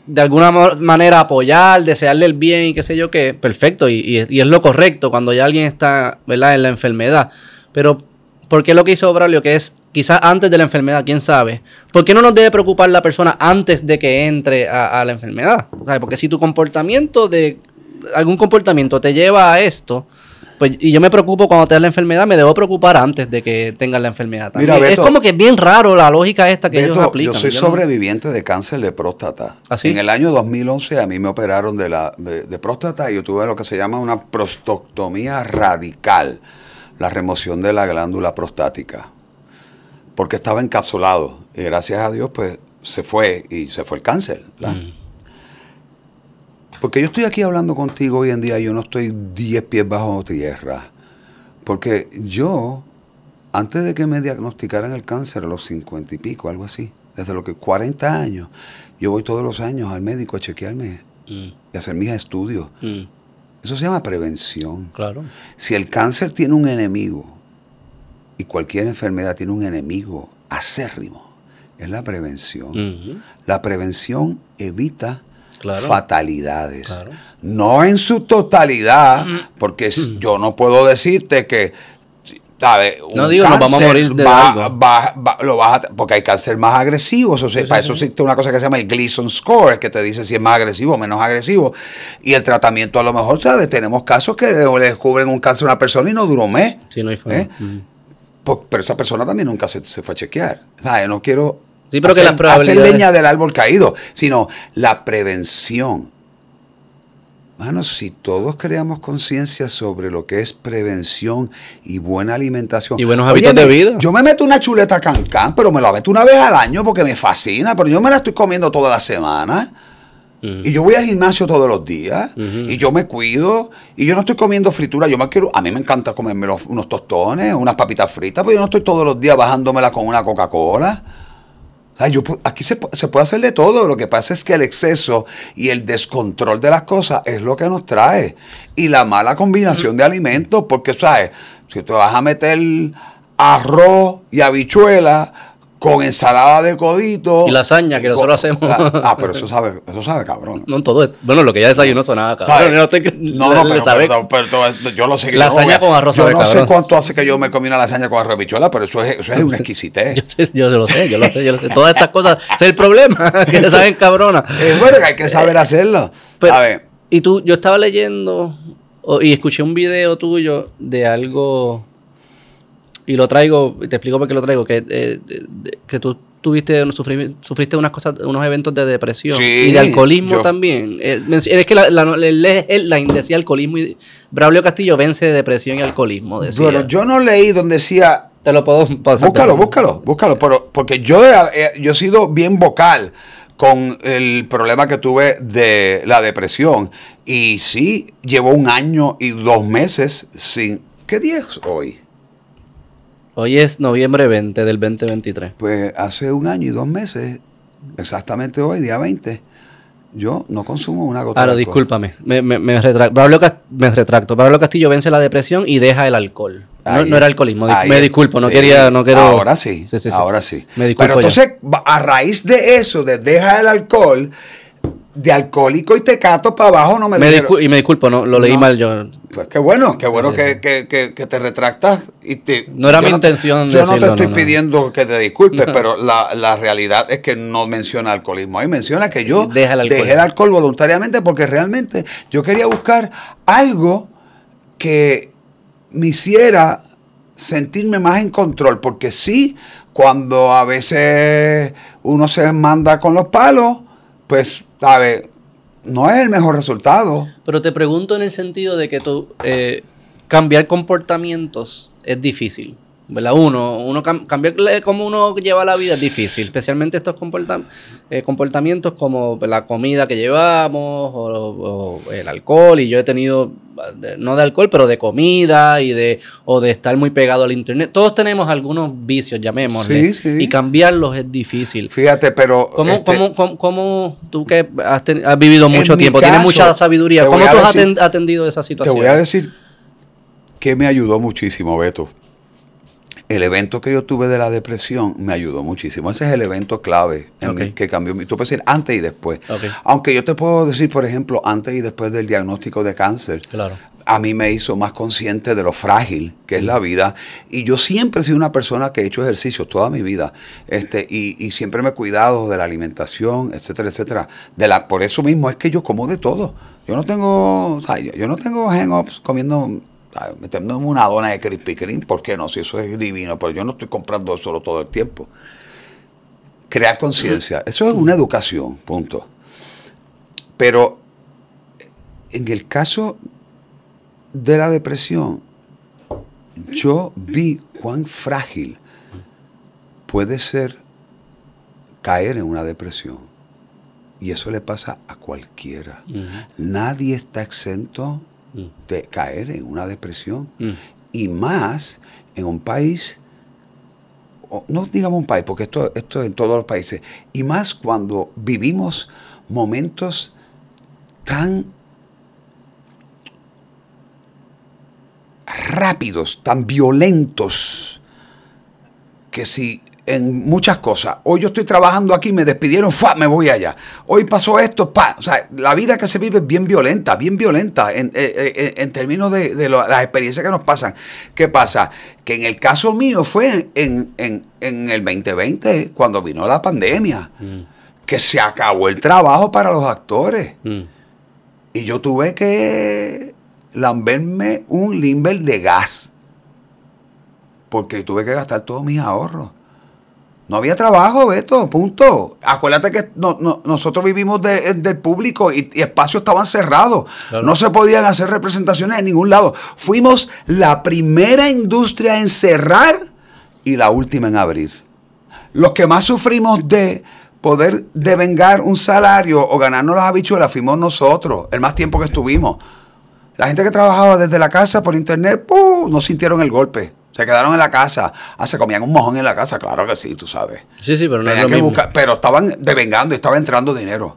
de alguna manera apoyar, desearle el bien y qué sé yo qué, perfecto, y, es lo correcto cuando ya alguien está ¿verdad? en la enfermedad. Pero, ¿por qué lo que hizo Braulio, que es quizás antes de la enfermedad, quién sabe? ¿Por qué no nos debe preocupar la persona antes de que entre a, la enfermedad? Porque si tu comportamiento de algún comportamiento te lleva a esto, pues, y yo me preocupo cuando te da la enfermedad, me debo preocupar antes de que tengas la enfermedad también. es como que es bien raro la lógica esta que ellos aplican. Yo soy sobreviviente de cáncer de próstata. ¿Ah, en el año 2011 a mí me operaron de, la, de, próstata y yo tuve lo que se llama una prostoctomía radical, la remoción de la glándula prostática, porque estaba encapsulado y gracias a Dios pues se fue y se fue el cáncer. Mm. Porque yo estoy aquí hablando contigo hoy en día, yo no estoy 10 pies bajo tierra. Porque yo, antes de que me diagnosticaran el cáncer a los 50 y pico, algo así, desde los que 40 años, yo voy todos los años al médico a chequearme mm. y hacer mis estudios. Mm. Eso se llama prevención. Claro. Si el cáncer tiene un enemigo y cualquier enfermedad tiene un enemigo acérrimo, es la prevención. La prevención evita fatalidades. No en su totalidad, porque yo no puedo decirte que no digo, nos vamos a morir de lo vas porque hay cáncer más agresivo. para eso existe una cosa que se llama el Gleason Score, que te dice si es más agresivo o menos agresivo. Y el tratamiento, a lo mejor, ¿sabes? Tenemos casos que le descubren un cáncer a una persona y no duró un mes. Sí, no hay forma. ¿eh? pero esa persona también nunca se, fue a chequear. No quiero Sí, pero hacer, que hacer leña del árbol caído, sino la prevención. Bueno, si todos creamos conciencia sobre lo que es prevención y buena alimentación. Y buenos hábitos de vida. Yo me meto una chuleta cancán, pero me la meto una vez al año porque me fascina, pero yo me la estoy comiendo toda la semana. Y yo voy al gimnasio todos los días y yo me cuido y yo no estoy comiendo fritura, yo me quiero, a mí me encanta comerme unos tostones, unas papitas fritas, pero yo no estoy todos los días bajándomela con una Coca-Cola. Aquí se, se, puede hacer de todo, lo que pasa es que el exceso y el descontrol de las cosas es lo que nos trae. Y la mala combinación de alimentos, porque, ¿sabes? Si te vas a meter arroz y habichuela con ensalada de codito. Y lasaña, que nosotros hacemos. Ah, pero eso sabe, eso sabe cabrón. No, todo esto. Bueno, lo que ya desayuno sonaba cabrón. No, no, no, pero, pero, yo lo sé que Lasaña con arroz Yo no sé cuánto hace que yo me comí una lasaña con arroz bichuela, pero eso es, eso es una exquisitez. yo, yo, lo sé, yo lo sé, yo lo sé. Todas estas cosas, es el problema, que se saben cabrona. Es bueno que hay que saber hacerlo. a ver. Y tú, yo estaba leyendo y escuché un video tuyo de algo y lo traigo, te explico por qué lo traigo, que, eh, que tú tuviste, sufriste unas cosas, unos eventos de depresión y de alcoholismo también. Eh, es que la, la, la, decía alcoholismo y Braulio Castillo vence de depresión y alcoholismo. Decía. Bueno, yo no leí donde decía... Te lo puedo pasar. Búscalo, búscalo, búscalo, pero, porque yo, eh, yo he sido bien vocal con el problema que tuve de la depresión. Y sí, llevo un año y dos meses sin... ¿Qué día es hoy? Hoy es noviembre 20 del 2023. Pues hace un año y dos meses, exactamente hoy, día 20, yo no consumo una gota Ahora, discúlpame, me, me, me, retracto. me retracto. Pablo Castillo vence la depresión y deja el alcohol. No, era alcoholismo, me disculpo, no quería, no quiero... Ahora sí, ahora sí. Me Pero entonces, a raíz de eso, de deja el alcohol, de alcohólico y tecato para abajo no me, me Y me disculpo, no, lo leí mal yo. Pues qué bueno, qué bueno que, te retractas. Y te, no era mi intención Yo no te estoy pidiendo que te disculpes, pero la, realidad es que no menciona alcoholismo. Ahí menciona que yo dejé el alcohol voluntariamente porque realmente yo quería buscar algo que me hiciera sentirme más en control. Porque sí, cuando a veces uno se manda con los palos, pues ¿sabes? No es el mejor resultado. Pero te pregunto en el sentido de que tú eh, cambiar comportamientos es difícil. ¿Verdad? Uno, uno cambiar cómo uno lleva la vida es difícil, especialmente estos eh, comportamientos como la comida que llevamos o, el alcohol. Y yo he tenido, no de alcohol, pero de comida y de, o de estar muy pegado al internet. Todos tenemos algunos vicios, llamémosle. Y cambiarlos es difícil. Fíjate, pero. ¿Cómo, este cómo, tú que has, vivido mucho tiempo, tienes mucha sabiduría, cómo tú has atendido esa situación? Te voy a decir que me ayudó muchísimo, Beto el evento que yo tuve de la depresión me ayudó muchísimo. Ese es el evento clave en que cambió mi. Tú puedes decir antes y después. Aunque yo te puedo decir, por ejemplo, antes y después del diagnóstico de cáncer. Claro. A mí me hizo más consciente de lo frágil que es la vida. Y yo siempre he sido una persona que he hecho ejercicio toda mi vida. Este, y, siempre me he cuidado de la alimentación, etcétera, etcétera. De la, por eso mismo es que yo como de todo. Yo no tengo, o sea, yo, no tengo hang-ups comiendo meterme una dona de Krispy Kreme, ¿por qué no? Si eso es divino, pero yo no estoy comprando solo todo el tiempo. Crear conciencia, eso es una educación, punto. Pero en el caso de la depresión, yo vi cuán frágil puede ser caer en una depresión. Y eso le pasa a cualquiera. Nadie está exento de caer en una depresión. Mm. Y más en un país, no digamos un país, porque esto, esto es en todos los países, y más cuando vivimos momentos tan rápidos, tan violentos, que si en muchas cosas. Hoy yo estoy trabajando aquí, me despidieron, ¡fua! me voy allá. Hoy pasó esto, ¡pa! O sea, la vida que se vive es bien violenta, bien violenta en, eh, eh, términos de, las experiencias que nos pasan. ¿Qué pasa? Que en el caso mío fue en, el 2020, cuando vino la pandemia, mm. que se acabó el trabajo para los actores. Mm. Y yo tuve que lamberme un limber de gas. Porque tuve que gastar todos mis ahorros. No había trabajo, Beto, punto. Acuérdate que nosotros vivimos del público y, espacios estaban cerrados. No se podían hacer representaciones en ningún lado. Fuimos la primera industria en cerrar y la última en abrir. Los que más sufrimos de poder devengar un salario o ganarnos las habichuelas fuimos nosotros, el más tiempo que estuvimos. La gente que trabajaba desde la casa por internet, ¡pum! no sintieron el golpe. Se quedaron en la casa. Ah, se comían un mojón en la casa, claro que sí, tú sabes. Sí, sí, pero no es Tenían lo que mismo. buscar- pero estaban devengando y estaba entrando dinero.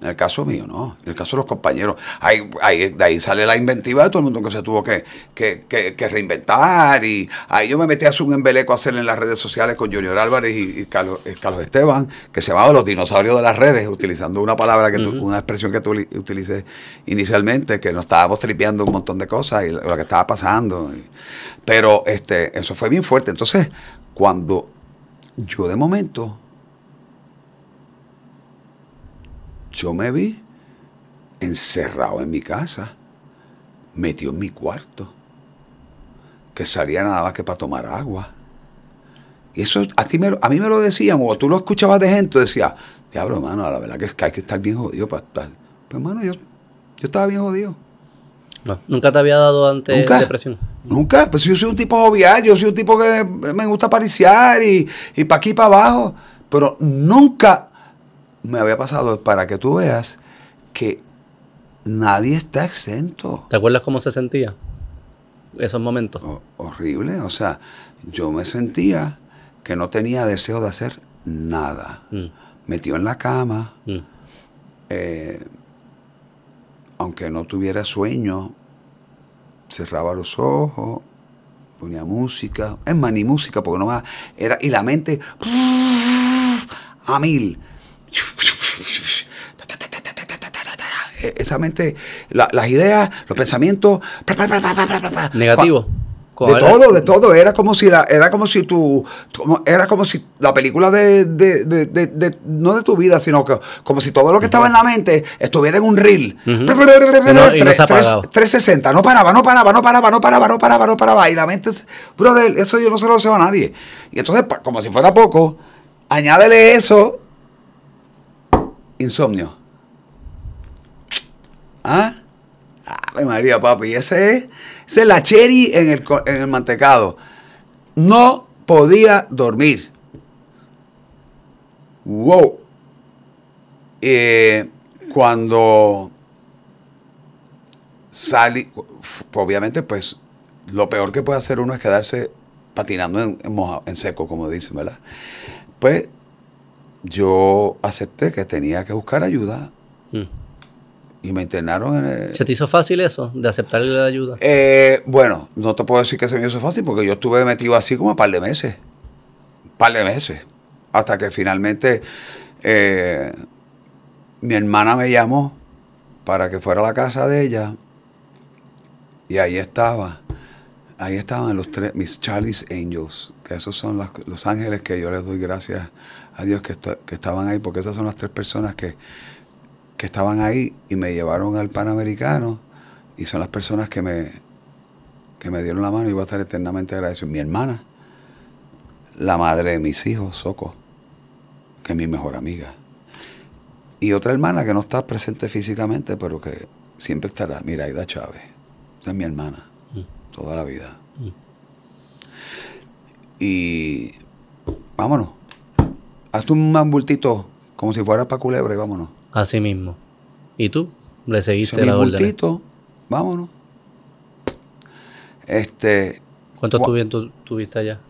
En el caso mío, no. En el caso de los compañeros. Ahí, ahí- de ahí sale la inventiva de todo el mundo que se tuvo que, que, que- que reinventar. Y ahí yo me metí a hacer un embeleco a hacer en las redes sociales con Junior Álvarez y, y Carlos, Esteban, que se llamaba Los Dinosaurios de las Redes, utilizando una palabra, que tú- Ujú. una expresión que tú li- utilicé inicialmente, que nos estábamos tripeando un montón de cosas y lo, que estaba pasando. Pero este, eso fue bien fuerte. Entonces, cuando yo de momento yo me vi encerrado en mi casa, metido en mi cuarto, que salía nada más que para tomar agua. Y eso a, ti me, a mí me lo decían, o tú lo escuchabas de gente, decía, diablo, hermano, la verdad que, es que hay que estar bien jodido para estar. Pues, hermano, yo, yo estaba bien jodido. No, Nunca te había dado antes Nunca. depresión. Nunca, pues yo soy un tipo jovial, yo soy un tipo que me gusta pariciar y, y para aquí y para abajo, pero nunca me había pasado para que tú veas que nadie está exento. ¿Te acuerdas cómo se sentía? Esos momentos. Ho- horrible, o sea, yo me sentía que no tenía deseo de hacer nada. Mm, Metido en la cama, mm. eh, aunque no tuviera sueño, cerraba los ojos, ponía música, es más, ni música, porque no más, era, y la mente a mil. E- Esa mente, la- las ideas, los pensamientos, Negativo. De todo, de todo. Era como si la, era como si tu, como- era como si la película de, de- de- de- de- no de tu vida, sino que como si todo lo que estaba en la mente estuviera en un reel. Ha apagado. 360, no paraba, no paraba, no paraba, no paraba, no paraba, no paraba. Y la mente, brother, eso yo no se lo deseo a nadie. Y entonces, como si fuera poco, añádele eso, insomnio. ¿Ah? Ave María, papi, ese es, esa es la cherry en el, en el mantecado. No podía dormir. Wow. Eh, cuando salí, obviamente, pues lo peor que puede hacer uno es quedarse patinando en, en seco, como dicen, ¿verdad? Pues yo acepté que tenía que buscar ayuda Mm. y me internaron en el, ¿Se te hizo fácil eso, de aceptarle la ayuda? eh, bueno, no te puedo decir que se me hizo fácil porque yo estuve metido así como un par de meses. Un par de meses. Hasta que finalmente eh, mi hermana me llamó para que fuera a la casa de ella. Y ahí estaba. Ahí estaban los tres, mis Charlie's Angels. Que esos son las- los ángeles que yo les doy gracias a Dios que, esta- que estaban ahí. Porque esas son las tres personas que, que estaban ahí y me llevaron al Panamericano y son las personas que me, que me dieron la mano y voy a estar eternamente agradecido. Mi hermana, la madre de mis hijos, Soco, que es mi mejor amiga. Y otra hermana que no está presente físicamente, pero que siempre estará, Miraida Chávez. Esa es mi hermana, toda la vida. Mm. Y vámonos. Hazte un bultito como si fuera para culebra y vámonos. Así mismo. ¿Y tú? Le seguiste la orden. bultito, vámonos. Este, ¿Cuánto Gua- tuvi- tu- tuviste allá?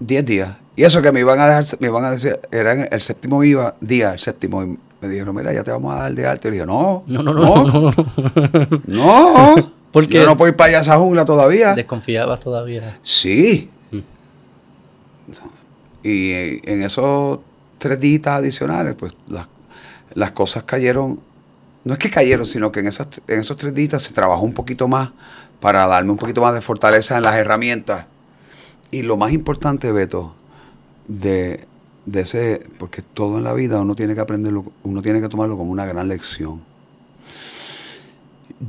10 días. Y eso que me iban a dejar, me iban a decir, era el séptimo iba, día, el séptimo, y me dijeron, mira, ya te vamos a dar de alta. Y dije, no, No, no, no. no, no. no. ¿Por qué? Yo no puedo ir para allá a esa jungla todavía. Desconfiabas todavía. Sí. Mm. Y en esos tres días adicionales, pues las, las cosas cayeron. No es que cayeron, sino que en, esas, en esos tres días se trabajó un poquito más para darme un poquito más de fortaleza en las herramientas. Y lo más importante, Beto, de, de ese, porque todo en la vida uno tiene que aprenderlo, uno tiene que tomarlo como una gran lección.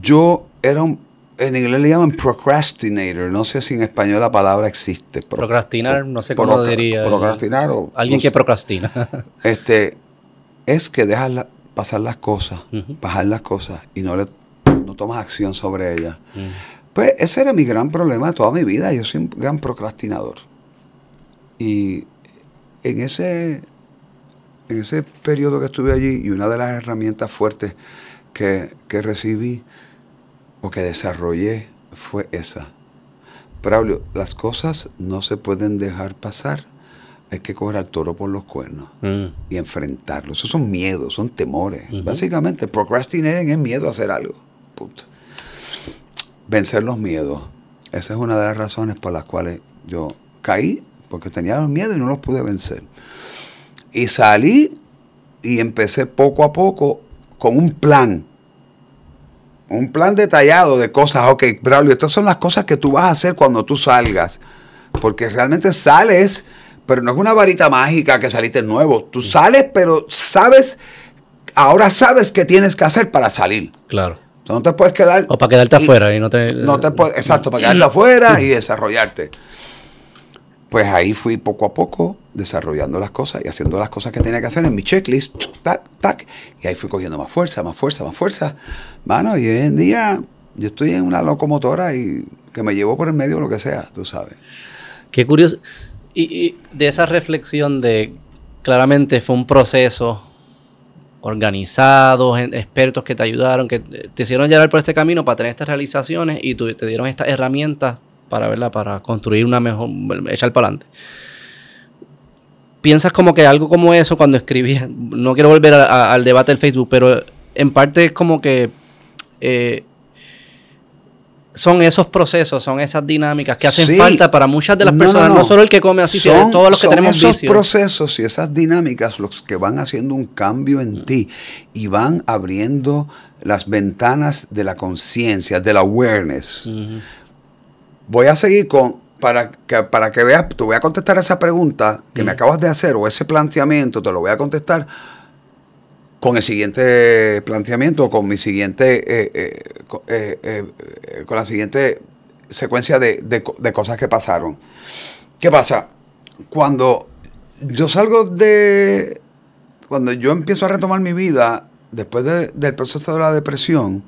Yo era un, en inglés le llaman procrastinator, no sé si en español la palabra existe. Pro- Procrastinar, no sé cómo diría. Procrastinar o... Alguien no que sé. procrastina. Este, es que dejas la- pasar las cosas, Ujú. bajar las cosas y no, le, no tomas acción sobre ellas. Pues ese era mi gran problema de toda mi vida. Yo soy un gran procrastinador. Y en ese en ese periodo que estuve allí y una de las herramientas fuertes que, que recibí o que desarrollé fue esa. Braulio, las cosas no se pueden dejar pasar. Hay que coger al toro por los cuernos Mm. y enfrentarlo. Esos son miedos, son temores. Básicamente, procrastinating es miedo a hacer algo. Punto. Vencer los miedos. Esa es una de las razones por las cuales yo caí, porque tenía los miedos y no los pude vencer. Y salí y empecé poco a poco con un plan. Un plan detallado de cosas. Ok, Braulio, estas son las cosas que tú vas a hacer cuando tú salgas. Porque realmente sales, pero no es una varita mágica que saliste nuevo. Tú sales, pero sabes, ahora sabes qué tienes que hacer para salir. Claro. Entonces no te puedes quedar. O para quedarte y- afuera y no te... No te puedes, exacto, para quedarte afuera y desarrollarte. Pues ahí fui poco a poco desarrollando las cosas y haciendo las cosas que tenía que hacer en mi checklist, tac, tac, y ahí fui cogiendo más fuerza, más fuerza, más fuerza. Mano, y hoy en día yo estoy en una locomotora y que me llevo por el medio lo que sea, tú sabes. Qué curioso. Y, de esa reflexión de, claramente fue un proceso organizado, expertos que te ayudaron, que te hicieron llevar por este camino para tener estas realizaciones y te dieron estas herramientas para para construir una mejor, echar para adelante. Piensas como que algo como eso cuando escribías, no quiero volver a- a- al debate del Facebook, pero en parte es como que eh, son esos procesos, son esas dinámicas que hacen Sí. falta para muchas de las No, no, personas, no, no. solo el que come así, sino todos los que son tenemos esos vicios. procesos y esas dinámicas los que van haciendo un cambio en ti y van abriendo las ventanas de la conciencia, del awareness. Voy a seguir con, para que, para que veas, te voy a contestar esa pregunta que me acabas de hacer o ese planteamiento, te lo voy a contestar con el siguiente planteamiento, o con mi siguiente, eh, eh, eh, con la siguiente secuencia de, de co- de cosas que pasaron. ¿Qué pasa? Cuando yo salgo de, cuando yo empiezo a retomar mi vida después de- del proceso de la depresión,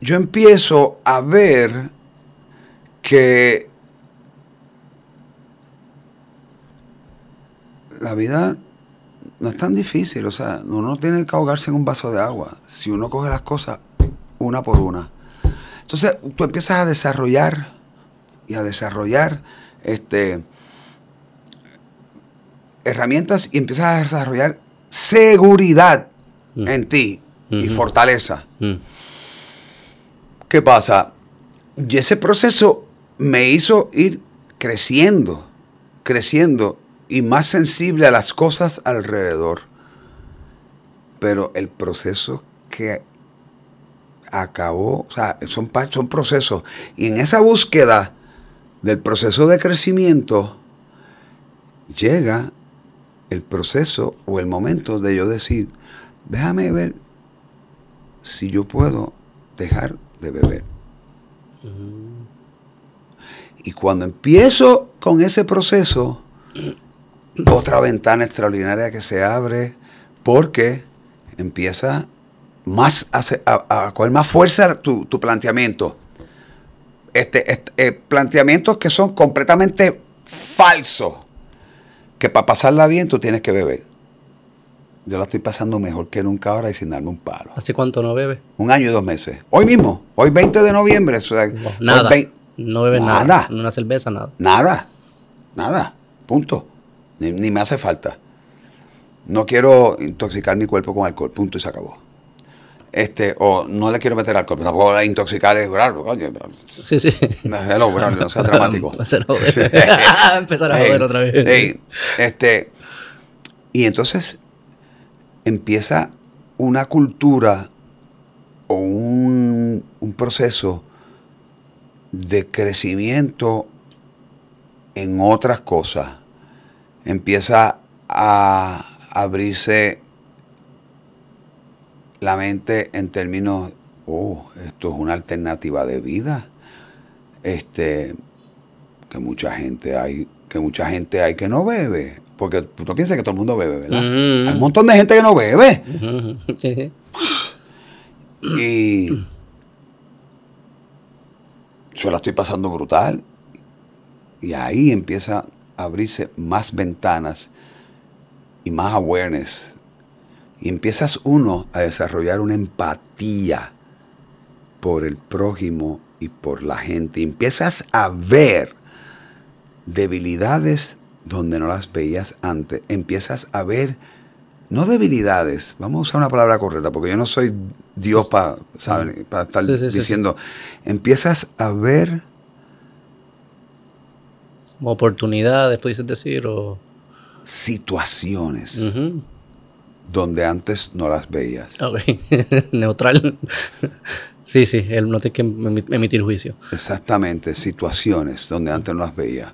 yo empiezo a ver que la vida no es tan difícil, o sea, uno tiene que ahogarse en un vaso de agua si uno coge las cosas una por una. Entonces tú empiezas a desarrollar y a desarrollar este, herramientas y empiezas a desarrollar seguridad Mm. en ti y Ujú. fortaleza. Mm. ¿Qué pasa? Y ese proceso me hizo ir creciendo, creciendo y más sensible a las cosas alrededor. Pero el proceso que acabó, o sea, son, son procesos. Y en esa búsqueda del proceso de crecimiento, llega el proceso o el momento de yo decir, déjame ver si yo puedo dejar de beber. Y cuando empiezo con ese proceso, otra ventana extraordinaria que se abre porque empieza más a, a- a coger más fuerza tu, tu planteamiento. Este, este, eh, planteamientos que son completamente falsos. Que para pasarla bien tú tienes que beber. Yo la estoy pasando mejor que nunca ahora y sin darme un palo. ¿Hace cuánto no bebes? Un año y dos meses. Hoy mismo, hoy 20 de noviembre. o sea, Nada. 20 No bebes nada. Nada. Una cerveza, nada. Nada, nada, punto. Ni, ni me hace falta. No quiero intoxicar mi cuerpo con alcohol, punto y se acabó. Este, o no le quiero meter alcohol, tampoco le intoxicar es bravo, coño. Sí, sí. Hello, bravo, no sea dramático. Empezar a. Empezar a joder otra vez. ey, este, y entonces empieza una cultura o un, un proceso de crecimiento en otras cosas. Empieza a abrirse la mente en términos, oh, esto es una alternativa de vida. Este, que mucha gente hay, que mucha gente hay que no bebe. Porque tú no piensas que todo el mundo bebe, ¿verdad? Hay un montón de gente que no bebe. Y yo la estoy pasando brutal. Y ahí empieza a abrirse más ventanas y más awareness. Y empiezas uno a desarrollar una empatía por el prójimo y por la gente. Empiezas a ver debilidades donde no las veías antes. Empiezas a ver, no debilidades, vamos a usar una palabra correcta, porque yo no soy Dios para estar Sí, sí, sí, diciendo, empiezas a ver Oportunidades, puedes decir, o... situaciones donde antes no las veías. Ok, neutral. sí, sí, él no tiene que emi- emitir juicio. Exactamente, situaciones donde antes no las veías.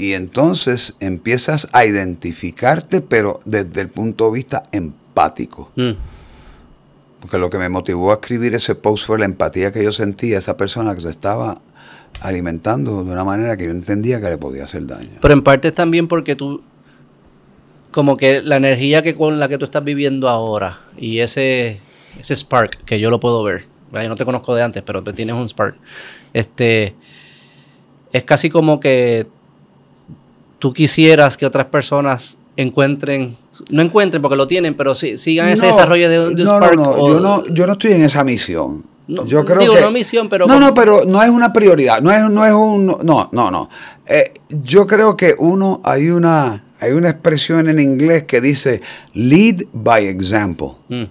Y entonces empiezas a identificarte, pero desde el punto de vista empático. Mm, Porque lo que me motivó a escribir ese post fue la empatía que yo sentía a esa persona que se estaba alimentando de una manera que yo entendía que le podía hacer daño. Pero en parte es también porque tú, como que la energía que con la que tú estás viviendo ahora y ese, ese spark que yo lo puedo ver, ¿verdad? yo no te conozco de antes, pero tú tienes un spark, este, es casi como que tú quisieras que otras personas encuentren, no encuentren porque lo tienen, pero sí, sigan ese No, desarrollo de, un- de no, spark. No, o- yo no, yo no estoy en esa misión. No, yo creo digo, que, no misión, pero No, como- no, pero no es una prioridad. No es, no es un. No, no, no. Eh, yo creo que uno. Hay una, hay una expresión en inglés que dice lead by example. Mm,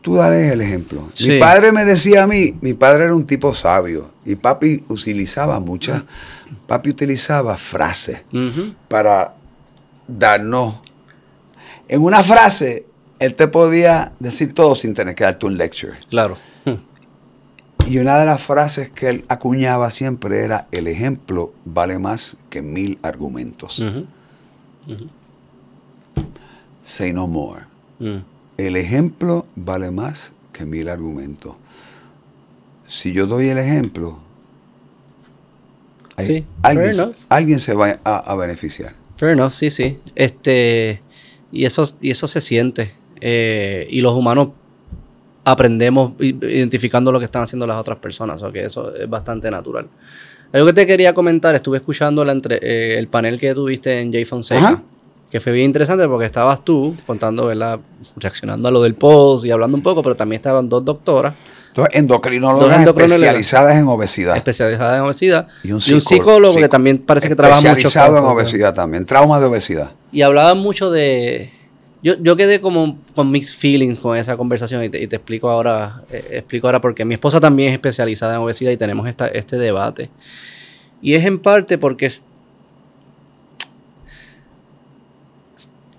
Tú dale el ejemplo. Sí. Mi padre me decía a mí, mi padre era un tipo sabio y papi utilizaba muchas, papi utilizaba frases para darnos. En una frase, él te podía decir todo sin tener que darte un lecture. claro. Y una de las frases que él acuñaba siempre era: el ejemplo vale más que mil argumentos. Say no more. mm. El ejemplo vale más que mil argumentos. Si yo doy el ejemplo, hay- Sí, fair alguien, enough. alguien se va a, a beneficiar. Fair enough, sí, sí. Este, y eso, y eso se siente. Eh, y los humanos aprendemos identificando lo que están haciendo las otras personas. O que eso es bastante natural. Algo que te quería comentar, estuve escuchando la entre- eh, el panel que tuviste en Jay Fonseca. Ajá. Que fue bien interesante porque estabas tú contando, ¿verdad? Reaccionando a lo del post y hablando un poco, pero también estaban dos doctoras Entonces, endocrinólogas especializadas en obesidad. especializadas en obesidad Y un, psicólogo, que también parece que trabaja mucho Especializado en obesidad también. Trauma de obesidad. Y hablaban mucho de... Yo, yo quedé como con mixed feelings con esa conversación y te, y te explico ahora eh, explico ahora porque mi esposa también es especializada en obesidad y tenemos esta, este debate. Y es en parte porque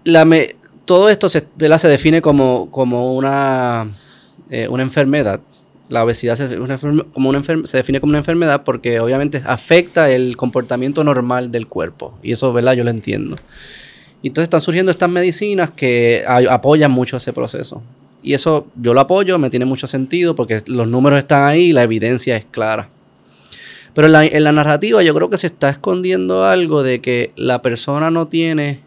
la me- todo esto se, se define como, como una, eh, una enfermedad. La obesidad se, como una se define como una enfermedad porque obviamente afecta el comportamiento normal del cuerpo. Y eso, ¿verdad? Yo lo entiendo. Entonces están surgiendo estas medicinas que apoyan mucho ese proceso. Y eso yo lo apoyo, me tiene mucho sentido porque los números están ahí y la evidencia es clara. Pero en la narrativa yo creo que se está escondiendo algo de que la persona no tiene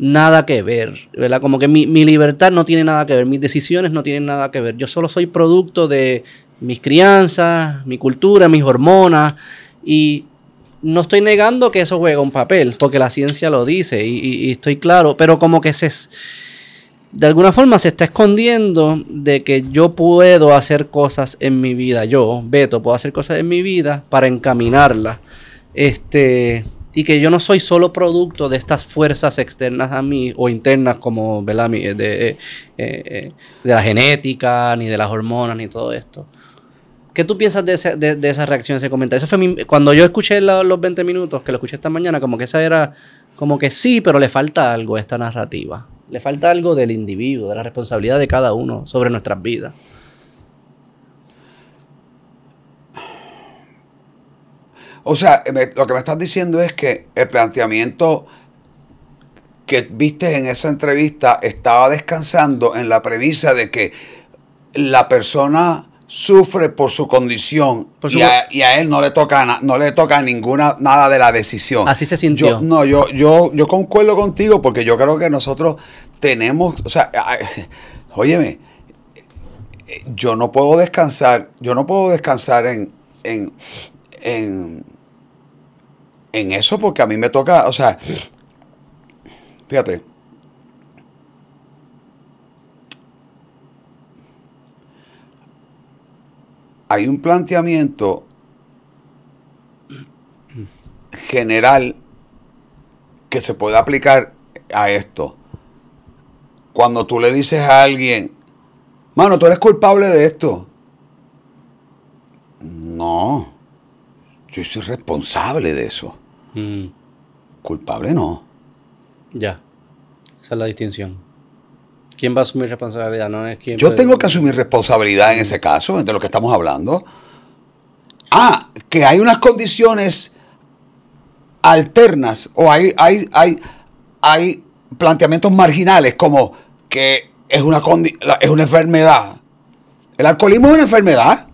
nada que ver, ¿verdad? Como que mi, mi libertad no tiene nada que ver, mis decisiones no tienen nada que ver. Yo solo soy producto de mis crianzas, mi cultura, mis hormonas y no estoy negando que eso juega un papel, porque la ciencia lo dice y, estoy claro, pero como que se... De alguna forma se está escondiendo de que yo puedo hacer cosas en mi vida, yo, Beto, puedo hacer cosas en mi vida para encaminarla. Este, y que yo no soy solo producto de estas fuerzas externas a mí o internas como ¿verdad? Mi- de, eh, eh, de la genética, ni de las hormonas, ni todo esto. ¿Qué tú piensas de, ese- de- de esa reacción, ese comentario? Eso fue mi- cuando yo escuché los 20 minutos, que lo escuché esta mañana, como que esa era, como que sí, pero le falta algo a esta narrativa. Le falta algo del individuo, de la responsabilidad de cada uno sobre nuestras vidas. O sea, me- lo que me estás diciendo es que el planteamiento que viste en esa entrevista estaba descansando en la premisa de que la persona sufre por su condición Por y, a, y a él no le toca na- no le toca ninguna nada de la decisión. Así se sintió. Yo, no, yo, yo, yo concuerdo contigo porque yo creo que nosotros tenemos, o sea, ay, óyeme, yo no puedo descansar, yo no puedo descansar en, en, en, en eso porque a mí me toca, o sea, fíjate, hay un planteamiento general que se puede aplicar a esto. Cuando tú le dices a alguien, mano, tú eres culpable de esto. No, yo soy responsable de eso. Mm, Culpable no. ya. Esa es la distinción. ¿Quién va a asumir responsabilidad? No es quién. Yo puede- tengo que asumir responsabilidad en ese caso, de lo que estamos hablando. Ah, que hay unas condiciones alternas o hay, hay, hay, hay planteamientos marginales como que es una, es una enfermedad. El alcoholismo es una enfermedad,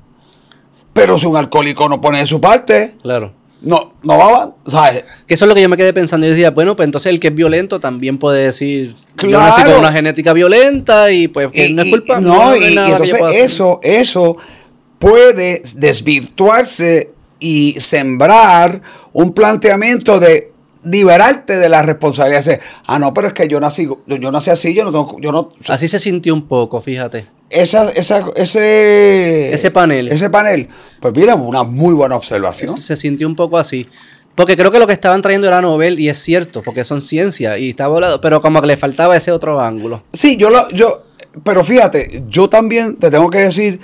pero si un alcohólico no pone de su parte, Claro. no, no va a... ¿sabes? Que eso es lo que yo me quedé pensando. Yo decía, bueno, pues entonces el que es violento también puede decir, yo Claro. nací con una genética violenta y pues Y- no es y- culpa. No, hay y, y yo entonces hacer. eso, eso puede desvirtuarse y sembrar un planteamiento de liberarte de la responsabilidad. Ah, no, pero es que yo nací, yo nací así, yo no tengo, yo no. Así se sintió un poco, fíjate. Esa, esa, ese, Ese panel. Ese panel. Pues mira, una muy buena observación. Se sintió un poco así. Porque creo que lo que estaban trayendo era Nobel y es cierto, porque son ciencia y está volado, pero como que le faltaba ese otro ángulo. Sí, yo lo, yo, pero fíjate, yo también te tengo que decir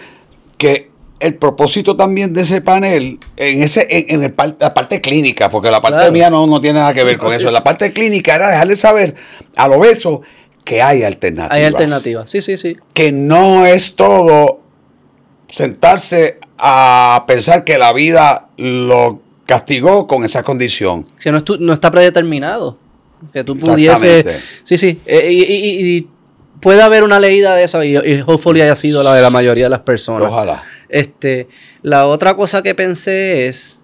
que el propósito también de ese panel, en ese, en, en el par- la parte clínica, porque la parte Claro. mía no, no tiene nada que ver con eso. La parte clínica era dejarle saber al obeso que hay alternativas. Hay alternativas. Sí, sí, sí. Que no es todo sentarse a pensar que la vida lo castigó con esa condición. Si no, estu- no está predeterminado. Que tú pudieses. Sí, sí. eh, y, y- y puede haber una leída de eso y, y hopefully haya sido la de la mayoría de las personas. Ojalá. Este, la otra cosa que pensé es,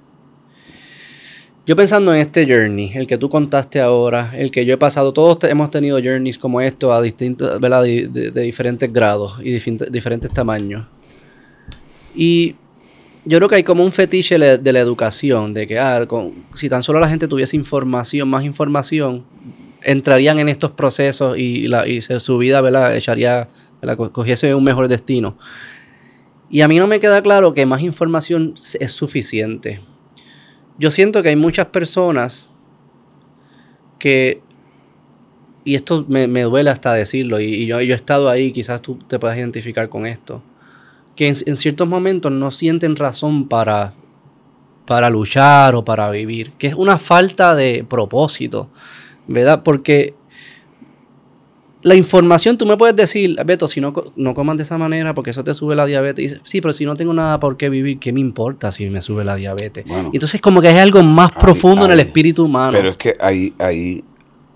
yo pensando en este journey, el que tú contaste ahora, el que yo he pasado, todos hemos tenido journeys como esto a distintos. De, diferentes grados y diferentes tamaños. Y yo creo que hay como un fetiche de la educación, de que ah, con- si tan solo la gente tuviese información, más información, entrarían en estos procesos y, la, y su vida ¿verdad? echaría, ¿verdad? Co- cogiese un mejor destino. Y a mí no me queda claro que más información es suficiente. Yo siento que hay muchas personas que, y esto me, me duele hasta decirlo, y, y yo, yo he estado ahí, quizás tú te puedas identificar con esto, que en, en ciertos momentos no sienten razón para, para luchar o para vivir, que es una falta de propósito, ¿verdad? Porque la información, tú me puedes decir, Beto, si no, no comas de esa manera porque eso te sube la diabetes. Y dices, sí, pero si no tengo nada por qué vivir, ¿qué me importa si me sube la diabetes? Bueno. Entonces como que hay algo más profundo en el espíritu humano. Pero es que ahí, ahí,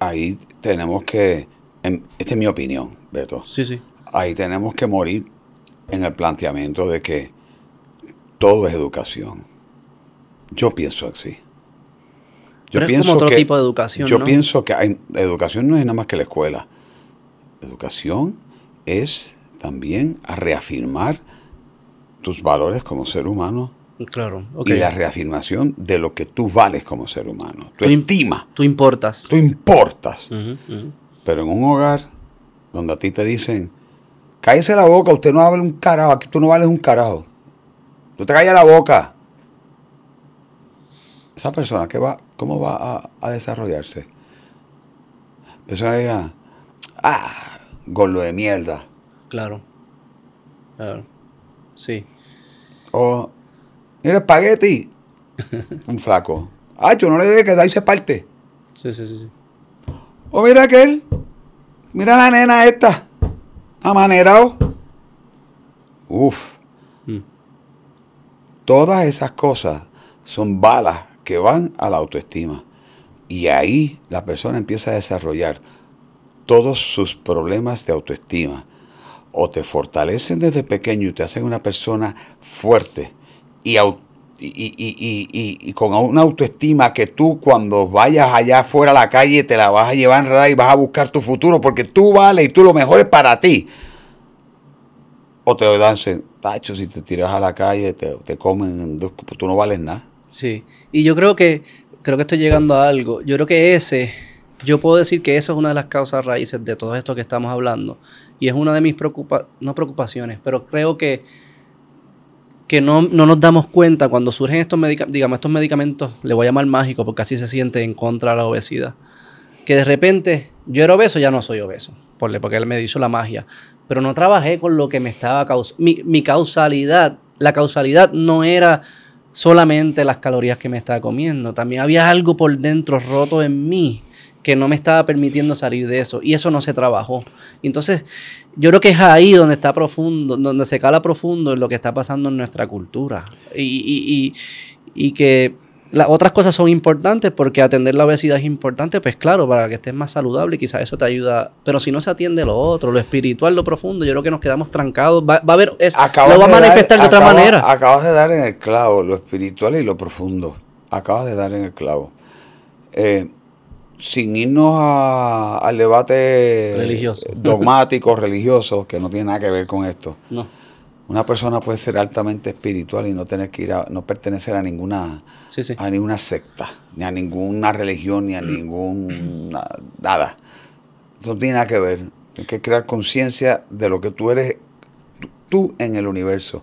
ahí tenemos que, en- esta es mi opinión, Beto, Sí, sí. ahí tenemos que morir en el planteamiento de que todo es educación. Yo pienso así. Pero es como otro tipo de educación, Yo ¿no? pienso que hay, educación no es nada más que la escuela. Educación es también a reafirmar tus valores como ser humano Claro, y la reafirmación de lo que tú vales como ser humano. Tu Tú im- estima, Tú importas. tú importas. Pero en un hogar donde a ti te dicen, cállese la boca, usted no habla un carajo, aquí tú no vales un carajo. Tú te callas la boca. Esa persona, ¿qué va, ¿cómo va a, a desarrollarse? Persona que diga, ah, gordo de mierda. Claro. Claro. Sí. O, mira, espagueti. un flaco. Ah, yo no le debe quedar y se parte. Sí, sí, sí. sí. O mira aquel. Mira la nena esta. Amanerado. Uf. Mm. Todas esas cosas son balas que van a la autoestima. Y ahí la persona empieza a desarrollar todos sus problemas de autoestima. O te fortalecen desde pequeño y te hacen una persona fuerte y, con una autoestima que tú cuando vayas allá afuera a la calle te la vas a llevar enredada y vas a buscar tu futuro porque tú vales y tú lo mejor es para ti. O te dan, tacho, si te tiras a la calle te, te comen, dos- tú no vales nada. Sí, y yo creo que creo que estoy llegando a algo. Yo creo que ese, yo puedo decir que eso es una de las causas raíces de todo esto que estamos hablando. Y es una de mis preocupa no preocupaciones, pero creo que, que no, nos damos cuenta cuando surgen estos, digamos, estos medicamentos, le voy a llamar mágicos porque así se siente en contra de la obesidad. Que de repente yo era obeso, ya no soy obeso, porque él me hizo la magia. Pero no trabajé con lo que me estaba causando. Mi, mi causalidad, la causalidad no era solamente las calorías que me estaba comiendo. También había algo por dentro roto en mí que no me estaba permitiendo salir de eso. Y eso no se trabajó. Entonces, yo creo que es ahí donde está profundo, donde se cala profundo en lo que está pasando en nuestra cultura. Y, y, y, y que las otras cosas son importantes porque atender la obesidad es importante, pues claro, para que estés más saludable y quizás eso te ayuda. Pero si no se atiende lo otro, lo espiritual, lo profundo, yo creo que nos quedamos trancados. Va, a haber, lo va a manifestar de, otra manera. Acabas de dar en el clavo lo espiritual y lo profundo. Acabas de dar en el clavo. Eh, sin irnos al debate religioso. dogmático, religioso, que no tiene nada que ver con esto. No una persona puede ser altamente espiritual y no tener que ir a, no pertenecer a ninguna, a ninguna secta, ni a ninguna religión, ni a ningún nada. No tiene nada que ver. Hay que crear conciencia de lo que tú eres, tú en el universo,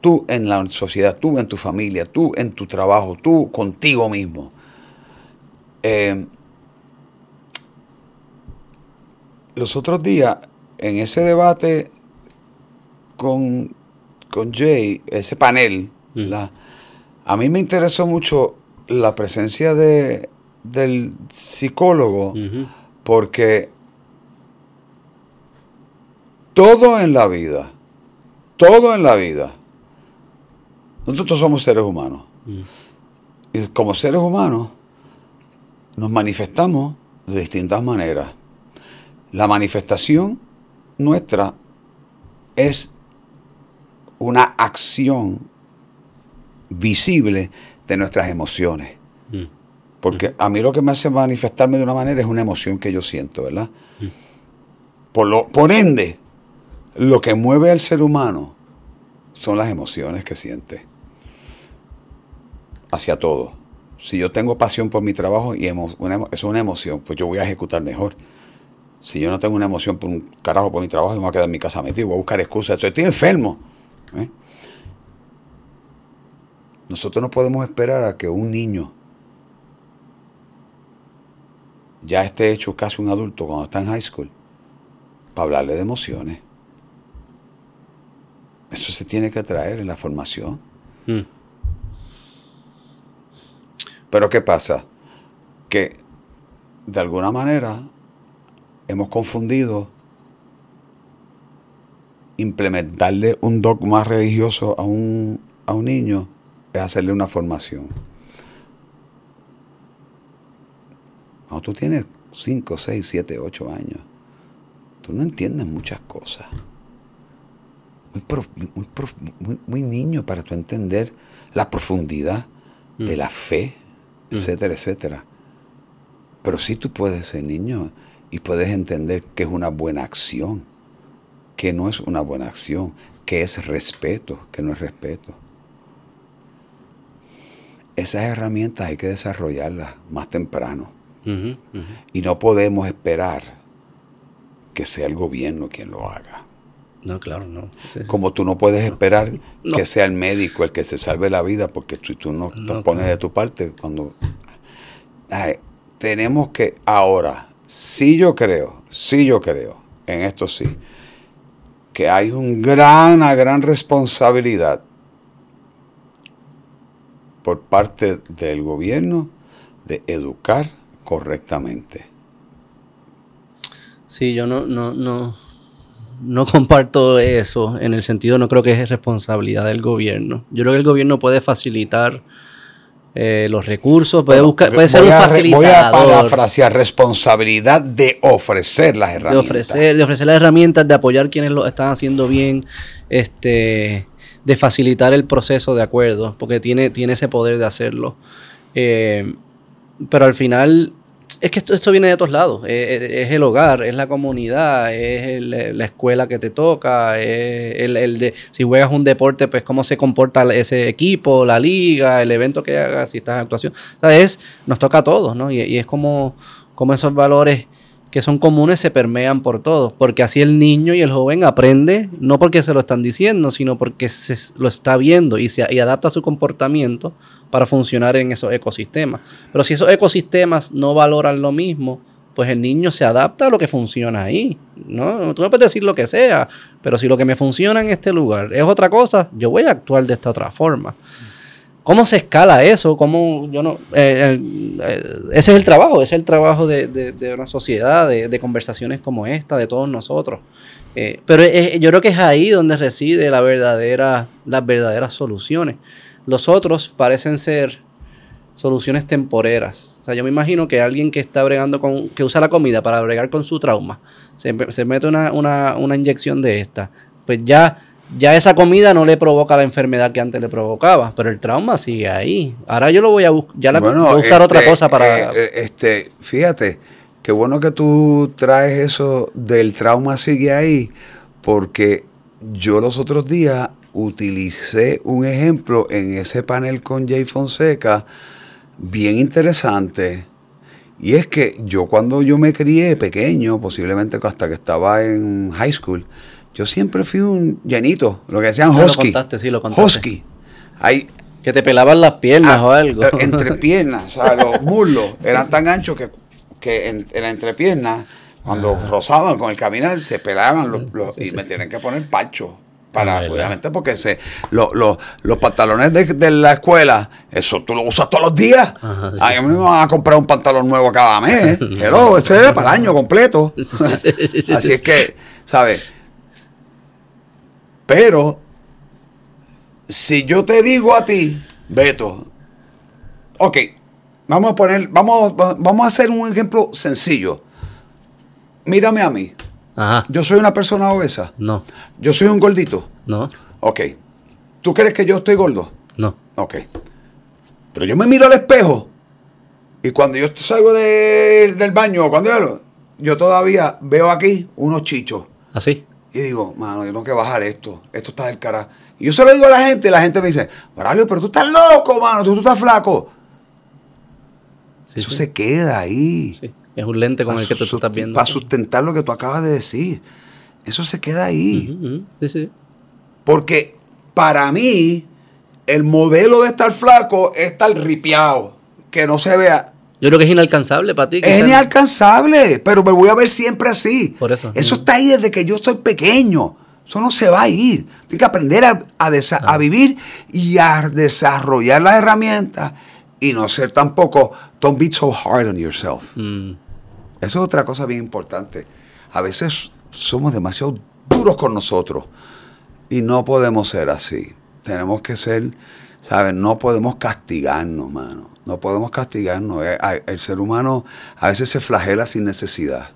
tú en la sociedad, tú en tu familia, tú en tu trabajo, tú contigo mismo. Eh, los otros días, en ese debate con con Jay, ese panel, mm. a mí me interesó mucho la presencia de, del psicólogo porque todo en la vida, todo en la vida, nosotros somos seres humanos. Mm. Y como seres humanos nos manifestamos de distintas maneras. La manifestación nuestra es una acción visible de nuestras emociones. Mm. Porque a mí lo que me hace manifestarme de una manera es una emoción que yo siento, ¿verdad? Mm. Por, lo, por ende, lo que mueve al ser humano son las emociones que siente hacia todo. Si yo tengo pasión por mi trabajo y es una emoción, pues yo voy a ejecutar mejor. Si yo no tengo una emoción por un carajo por mi trabajo, me voy a quedar en mi casa metido, voy a buscar excusas. Estoy enfermo. ¿eh? Nosotros no podemos esperar a que un niño ya esté hecho casi un adulto cuando está en high school para hablarle de emociones. Eso se tiene que traer en la formación. Mm. Pero ¿qué pasa? Que de alguna manera hemos confundido implementarle un dogma religioso a un, a un niño es hacerle una formación. Cuando tú tienes 5, 6, 7, 8 años, tú no entiendes muchas cosas. Muy, muy, niño para tú entender la profundidad de mm. la fe, mm. etcétera, etcétera. Pero sí tú puedes ser niño y puedes entender que es una buena acción que no es una buena acción, que es respeto, que no es respeto. Esas herramientas hay que desarrollarlas más temprano. Y no podemos esperar que sea el gobierno quien lo haga. No, claro, no. Como tú no puedes esperar que sea el médico el que se salve la vida porque tú, tú no, te pones de tu parte cuando... tenemos que ahora, sí yo creo, sí yo creo, en esto sí, que hay un gran, gran responsabilidad por parte del gobierno de educar correctamente. Sí, yo no, no, no, no comparto eso en el sentido, no creo que es responsabilidad del gobierno. Yo creo que el gobierno puede facilitar eh, los recursos, puede, buscar, puede ser un facilitador. Voy a parafrasear, responsabilidad de ofrecer las herramientas. De ofrecer, de ofrecer las herramientas, de apoyar quienes lo están haciendo bien, este, de facilitar el proceso de acuerdo, porque tiene, tiene ese poder de hacerlo. Eh, pero al final, es que esto, esto viene de todos lados. Eh, eh, es, el hogar, es la comunidad, es el- eh, la escuela que te toca, es el, de si juegas un deporte, pues cómo se comporta ese equipo, la liga, el evento que hagas, si estás en actuación. O nos toca a todos, ¿no? Y, y es como, como esos valores que son comunes se permean por todos, porque así el niño y el joven aprende, no porque se lo están diciendo, sino porque se lo está viendo y, se, y adapta su comportamiento para funcionar en esos ecosistemas. Pero si esos ecosistemas no valoran lo mismo, pues el niño se adapta a lo que funciona ahí. ¿no? Tú me puedes decir lo que sea, pero si lo que me funciona en este lugar es otra cosa, yo voy a actuar de esta otra forma. ¿Cómo se escala eso? ¿Cómo, yo no, eh, eh, ese es el trabajo, ese es el trabajo de, de- una sociedad, de, conversaciones como esta, de todos nosotros. Eh, pero yo creo que es ahí donde reside la verdadera, las verdaderas soluciones. Los otros parecen ser soluciones temporeras. O sea, yo me imagino que alguien que está bregando con, que usa la comida para bregar con su trauma, se, se mete una, una, una inyección de esta, pues ya, ya esa comida no le provoca la enfermedad que antes le provocaba, pero el trauma sigue ahí. Ahora yo lo voy a ya la, voy a usar otra este, cosa para... eh, eh, este, fíjate, qué bueno que tú traes eso del trauma sigue ahí, porque yo los otros días utilicé un ejemplo en ese panel con Jay Fonseca, bien interesante. Y es que yo cuando yo me crié pequeño, posiblemente hasta que estaba en high school, yo siempre fui un llenito, lo que decían Ah, lo husky. contaste, sí, lo contaste. Husky. Hay, que te pelaban las piernas o algo. Ah, Entre piernas, o sea, los muslos eran tan anchos que, que en, en la entrepierna, cuando rozaban con el caminar, se pelaban los, los- Ah. Sí, y me tienen que poner parcho. Para, Ah, obviamente, porque se, lo- lo- los pantalones de, de la escuela, eso tú lo usas todos los días. Ajá, a mí me van a comprar un pantalón nuevo cada mes. Hello, ese es para el año completo. Sí, sí, sí, sí, sí. Así es que, ¿sabes? Pero, si yo te digo a ti, Beto, ok, vamos a poner, vamos, vamos a hacer un ejemplo sencillo. Mírame a mí. Ajá. Yo soy una persona obesa. No, Yo soy un gordito. no, Ok. ¿Tú crees que yo estoy gordo? no. Ok. Pero yo me miro al espejo y cuando yo salgo de- del baño, cuando yo, yo todavía veo aquí unos chichos. Así. Y digo, mano, yo tengo que bajar esto. Esto está del cara. Y yo se lo digo a la gente y la gente me dice, Moralio, pero tú estás loco, mano, tú, tú estás flaco. Sí, Eso sí. se queda ahí. Sí, Es un lente con el que tú, tú estás viendo. Para sustentar lo que tú acabas de decir. Eso se queda ahí. Sí, sí. Porque para mí, el modelo de estar flaco es estar ripiado. Que no se vea. Yo creo que es inalcanzable para ti. Es inalcanzable, pero me voy a ver siempre así. Por eso. Eso Mm. está ahí desde que yo soy pequeño. Eso no se va a ir. Tienes que aprender a, a desa- Ah. a vivir y a desarrollar las herramientas y no ser tampoco, don't be so hard on yourself. Mm, Eso es otra cosa bien importante. A veces somos demasiado duros con nosotros y no podemos ser así. Tenemos que ser, ¿sabes? No podemos castigarnos, mano. No podemos castigarnos. Eh, El ser humano a veces se flagela sin necesidad.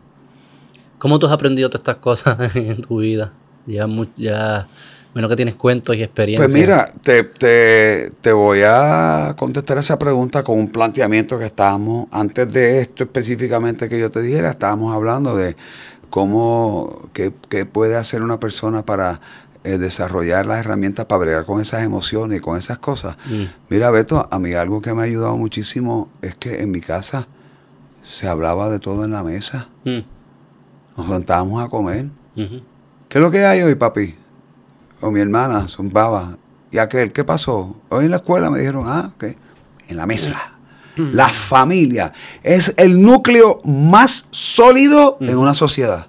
¿Cómo tú has aprendido todas estas cosas en tu vida? Ya, ya menos que tienes cuentos y experiencias. Pues mira, te, te- te voy a contestar esa pregunta con un planteamiento que estábamos, antes de esto específicamente que yo te dijera, estábamos hablando de cómo, qué, qué puede hacer una persona para eh, desarrollar las herramientas para bregar con esas emociones y con esas cosas. Mm. Mira, Beto, a mí algo que me ha ayudado muchísimo es que en mi casa se hablaba de todo en la mesa. Mm, Nos sentábamos a comer. ¿Qué es lo que hay hoy, papi? O mi hermana zumbaba. ¿Y aquel qué pasó? Hoy en la escuela me dijeron, ah, ok. En la mesa. La familia es el núcleo más sólido en una sociedad.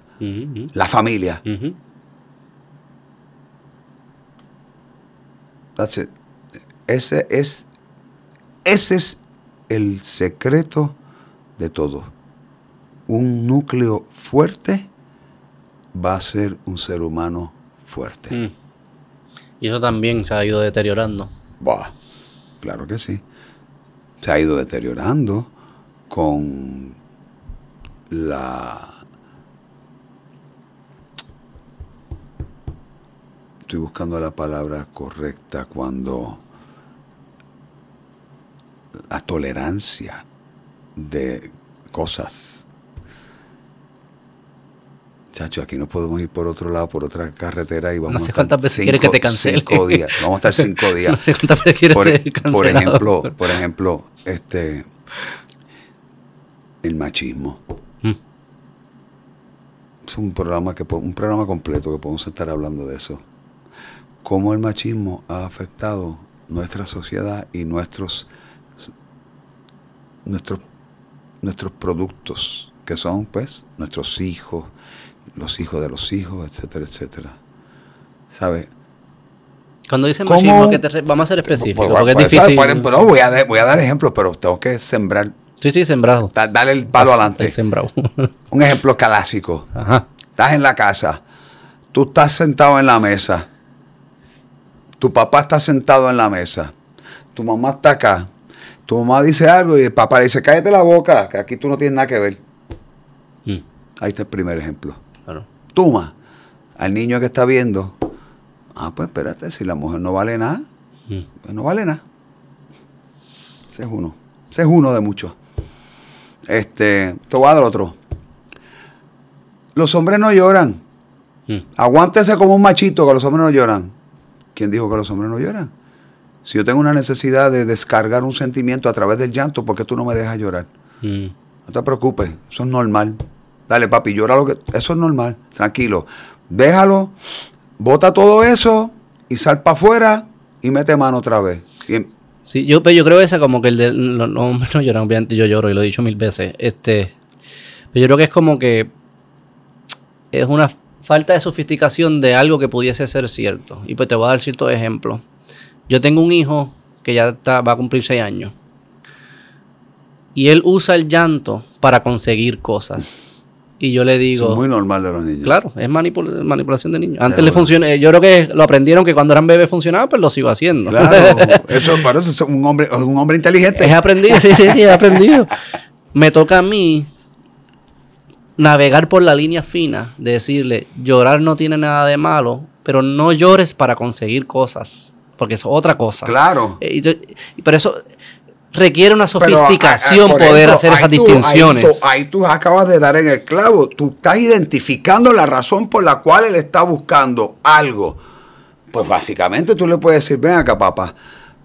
La familia. That's it. Ese es, ese es el secreto de todo. Un núcleo fuerte va a ser un ser humano fuerte. Mm. Y eso también se ha ido deteriorando. Claro que sí. Se ha ido deteriorando con la... Estoy buscando la palabra correcta cuando la tolerancia de cosas. Chacho, aquí no podemos ir por otro lado, por otra carretera y vamos No sé a estar cuántas veces quiere que te cancele. cinco días. Vamos a estar cinco días. No sé cuántas veces por, ser por ejemplo, por ejemplo, este el machismo. Mm. Es un programa que un programa completo que podemos estar hablando de eso. Cómo el machismo ha afectado nuestra sociedad y nuestros nuestros nuestros productos, que son pues nuestros hijos, los hijos de los hijos, etcétera, etcétera. ¿Sabe? Cuando dicen ¿Cómo? machismo, que te vamos a ser específicos, Pues, porque es difícil. no, voy a, dar- voy a dar ejemplos, pero tengo que sembrar, Sí, sí, sembrado. da- darle el palo adelante. Sembrado. Un ejemplo clásico. Ajá. Estás en la casa, tú estás sentado en la mesa, tu papá está sentado en la mesa, tu mamá está acá, tu mamá dice algo y el papá le dice, cállate la boca, que aquí tú no tienes nada que ver. Mm, Ahí está el primer ejemplo. claro. Tuma al niño que está viendo, ah, pues espérate, si la mujer no vale nada, Mm. pues no vale nada. Ese es uno. Ese es uno de muchos. Este, te voy a dar otro. Los hombres no lloran. Mm. Aguántese como un machito que los hombres no lloran. ¿Quién dijo que los hombres no lloran? Si yo tengo una necesidad de descargar un sentimiento a través del llanto, ¿por qué tú no me dejas llorar? Mm. No te preocupes, eso es normal. Dale, papi, llora lo que. Eso es normal, tranquilo. Déjalo, bota todo eso y sal para afuera y mete mano otra vez. Y Sí, yo, pero yo creo esa como que el de los los hombres no lloran, obviamente yo lloro y lo he dicho mil veces. Este, pero yo creo que es como que es una falta de sofisticación de algo que pudiese ser cierto. Y pues te voy a dar ciertos ejemplos. Yo tengo un hijo que ya está- va a cumplir seis años. Y él usa el llanto para conseguir cosas. Y yo le eso digo... es muy normal de los niños. Claro, es manipul- manipulación de niños. Antes Ya, le funciona, yo creo que lo aprendieron que cuando eran bebés funcionaba, pues lo sigo haciendo. Claro, eso parece un hombre, un hombre inteligente. He aprendido, sí, sí, sí, he aprendido. Me toca a mí navegar por la línea fina de decirle, llorar no tiene nada de malo, pero no llores para conseguir cosas, porque es otra cosa. Claro. Eh, y pero eso requiere una sofisticación ah, ah, poder ejemplo, hacer esas tú- distinciones. Ahí tú, ahí tú acabas de dar en el clavo. Tú estás identificando la razón por la cual él está buscando algo. Pues básicamente tú le puedes decir, ven acá, papá.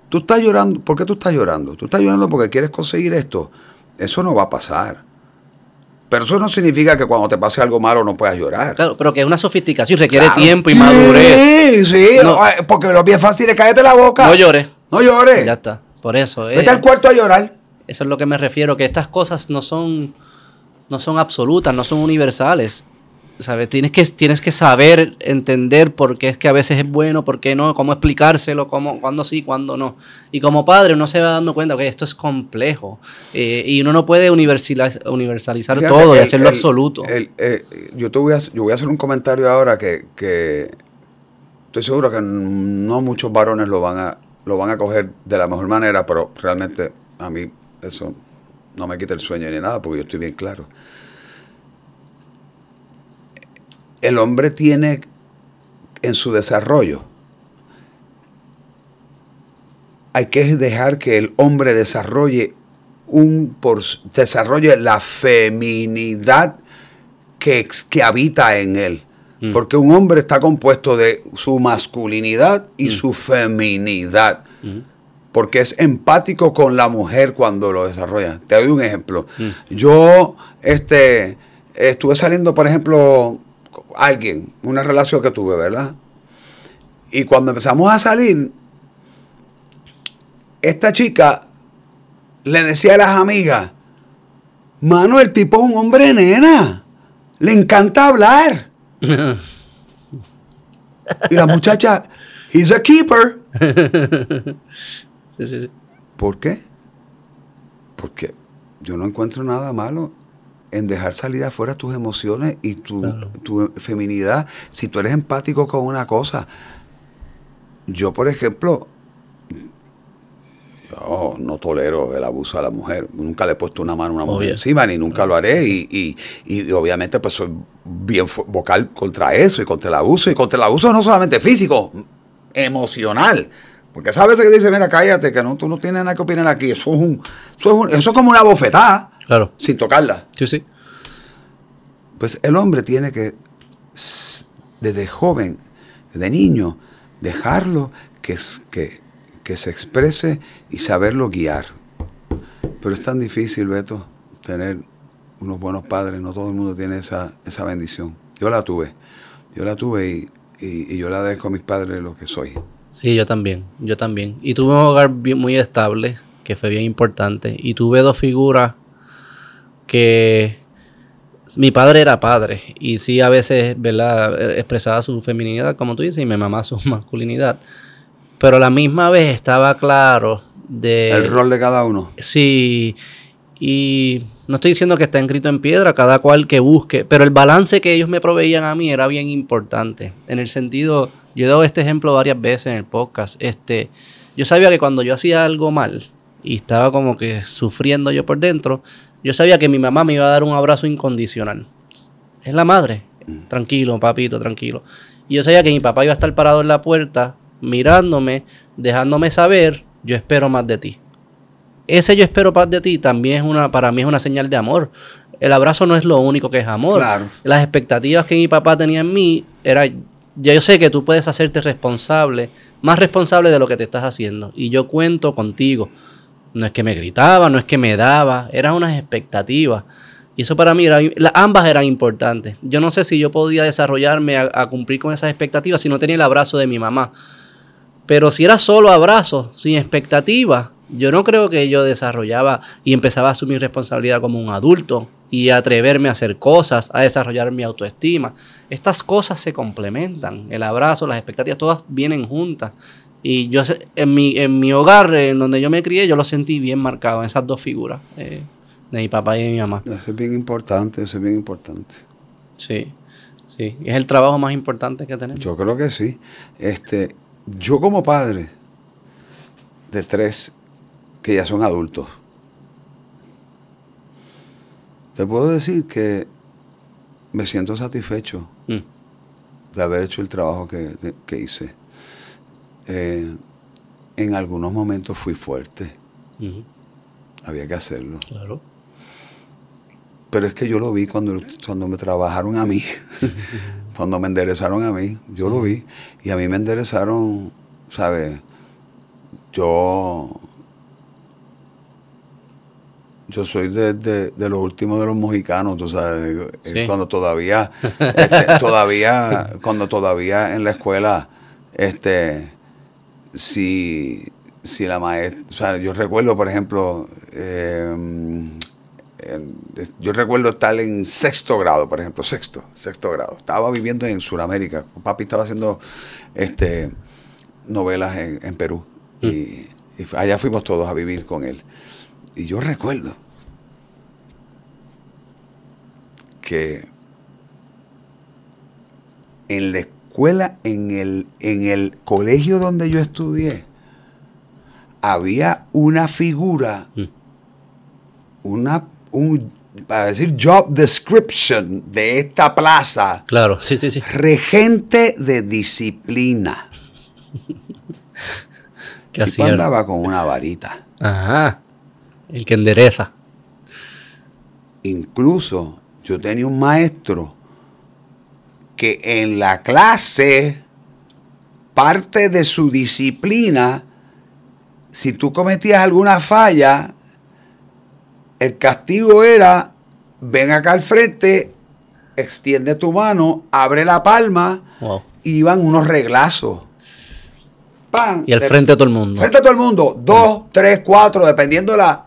Tú estás llorando. ¿Por qué tú estás llorando? Tú estás llorando porque quieres conseguir esto. Eso no va a pasar. Pero eso no significa que cuando te pase algo malo no puedas llorar. Claro, pero que es una sofisticación, requiere Claro. tiempo y Sí, madurez. Sí, no, eh, porque lo bien fácil es cállate la boca. No llores. No llores. Ya está. Por eso. eh, Vete al cuarto a llorar. Eso es lo que me refiero, que estas cosas no son, no son absolutas, no son universales. ¿Sabes? Tienes que, tienes que saber entender por qué es que a veces es bueno, por qué no, cómo explicárselo, cómo, cuándo sí, cuándo no. Y como padre uno se va dando cuenta que esto es complejo eh, y uno no puede universaliz- universalizar Fíjate, todo y el- hacerlo el- absoluto. el- eh, yo, te voy a, yo voy a hacer un comentario ahora que, que estoy seguro que no muchos varones lo van a lo van a coger de la mejor manera, pero realmente a mí eso no me quita el sueño ni nada, porque yo estoy bien claro. El hombre tiene en su desarrollo, hay que dejar que el hombre desarrolle un por, desarrolle la feminidad que, que habita en él. Mm. Porque un hombre está compuesto de su masculinidad y su feminidad. Mm. Porque es empático con la mujer cuando lo desarrolla. Te doy un ejemplo. Yo este, estuve saliendo, por ejemplo, alguien, una relación que tuve, ¿verdad? Y cuando empezamos a salir, esta chica le decía a las amigas, mano, el tipo es un hombre nena, le encanta hablar. Y la muchacha, he's a keeper. Sí, sí, sí. ¿Por qué? Porque yo no encuentro nada malo en dejar salir afuera tus emociones y tu, Claro. tu feminidad. Si tú eres empático con una cosa. Yo, por ejemplo, yo no tolero el abuso a la mujer. Nunca le he puesto una mano a una mujer encima, ni nunca lo haré. Y, y- y obviamente, pues soy bien vocal contra eso y contra el abuso. Y contra el abuso no solamente físico, emocional. Porque sabes que dice, mira, cállate, que no, tú no tienes nada que opinar aquí. Eso es, un, eso es, un- eso es como una bofetada. Claro. sin tocarla. Sí, sí. Pues el hombre tiene que, desde joven, desde niño, dejarlo que, que, que se exprese y saberlo guiar. Pero es tan difícil, Beto, tener unos buenos padres. No todo el mundo tiene esa, esa bendición. Yo la tuve. Yo la tuve y, y- y yo le agradezco a mis padres lo que soy. Sí, yo también, yo también. Y tuve un hogar bien- muy estable, que fue bien importante. Y tuve dos figuras que mi padre era padre y sí a veces, ¿verdad? Expresaba su feminidad, como tú dices, y mi mamá su masculinidad. Pero a la misma vez estaba claro de... el rol de cada uno. Sí, y no estoy diciendo que está escrito en piedra, cada cual que busque, pero el balance que ellos me proveían a mí era bien importante. En el sentido, yo he dado este ejemplo varias veces en el podcast. Este, yo sabía que cuando yo hacía algo mal y estaba como que sufriendo yo por dentro, yo sabía que mi mamá me iba a dar un abrazo incondicional. Es la madre. Tranquilo, papito, tranquilo. Y yo sabía que mi papá iba a estar parado en la puerta, mirándome, dejándome saber, yo espero más de ti ese yo espero paz de ti también es una, para mí es una señal de amor. El abrazo no es lo único que es amor. Claro. Las expectativas que mi papá tenía en mí era, ya yo sé que tú puedes hacerte responsable, más responsable de lo que te estás haciendo. Y yo cuento contigo. No es que me gritaba, no es que me daba, eran unas expectativas. Y eso para mí, ambas eran importantes. Yo no sé si yo podía desarrollarme a, a cumplir con esas expectativas si no tenía el abrazo de mi mamá. Pero si era solo abrazo, sin expectativa, yo no creo que yo desarrollaba y empezaba a asumir responsabilidad como un adulto y a atreverme a hacer cosas, a desarrollar mi autoestima. Estas cosas se complementan. El abrazo, las expectativas, todas vienen juntas. Y yo en mi, en mi hogar, en donde yo me crié, yo lo sentí bien marcado en esas dos figuras, eh, de mi papá y de mi mamá. Eso es bien importante, eso es bien importante. Sí, sí. Es el trabajo más importante que tenemos. Yo creo que sí. Este, yo como padre de tres que ya son adultos, te puedo decir que me siento satisfecho Mm, de haber hecho el trabajo que, de- que hice. Eh, en algunos momentos fui fuerte, había que hacerlo. claro. Pero es que yo lo vi cuando, cuando me trabajaron a mí, cuando me enderezaron a mí, yo lo vi. Y a mí me enderezaron, ¿sabes? Yo, yo soy de, de- de los últimos de los mojicanos, tú sabes, Sí. cuando todavía, este, todavía, cuando todavía en la escuela, este, si, si la maestra, o sea, yo recuerdo, por ejemplo, eh, yo recuerdo estar en sexto grado, por ejemplo, sexto, sexto grado. Estaba viviendo en Sudamérica. Papi estaba haciendo este, novelas en, en Perú. Y, y allá fuimos todos a vivir con él. Y yo recuerdo que en la escuela, en el, en el colegio donde yo estudié, había una figura Mm. una, un, para decir job description de esta plaza, Claro, sí, sí, sí. regente de disciplina. Que hacía. andaba con una varita. Ajá. El que endereza. Incluso yo tenía un maestro que en la clase, parte de su disciplina, si tú cometías alguna falla, el castigo era, ven acá al frente, extiende tu mano, abre la palma, Wow. y iban unos reglazos. ¡Pam! Y al frente de todo el mundo. Frente a todo el mundo, dos, tres, cuatro, dependiendo de la,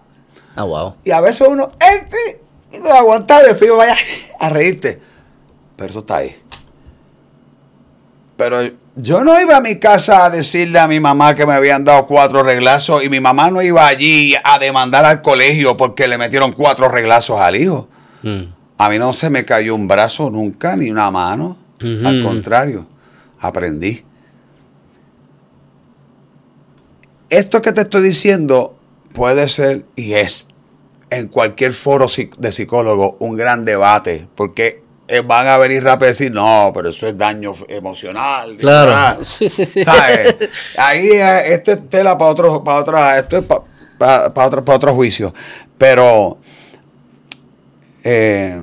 Ah, wow. y a veces uno, este, y no aguantar, después vaya a reírte. Pero eso está ahí. Pero yo no iba a mi casa a decirle a mi mamá que me habían dado cuatro reglazos y mi mamá no iba allí a demandar al colegio porque le metieron cuatro reglazos al hijo. Mm. A mí no se me cayó un brazo nunca, ni una mano. Ujú. Al contrario, aprendí. Esto que te estoy diciendo puede ser y es en cualquier foro de psicólogo un gran debate, porque eh, van a venir rápido a decir, no, pero eso es daño emocional. Claro. ¿verdad?". Sí, sí, sí. ¿Sabes? Ahí eh, esto es tela para otro, para otra, esto es para, para, para otro, para otro juicio. Pero Eh,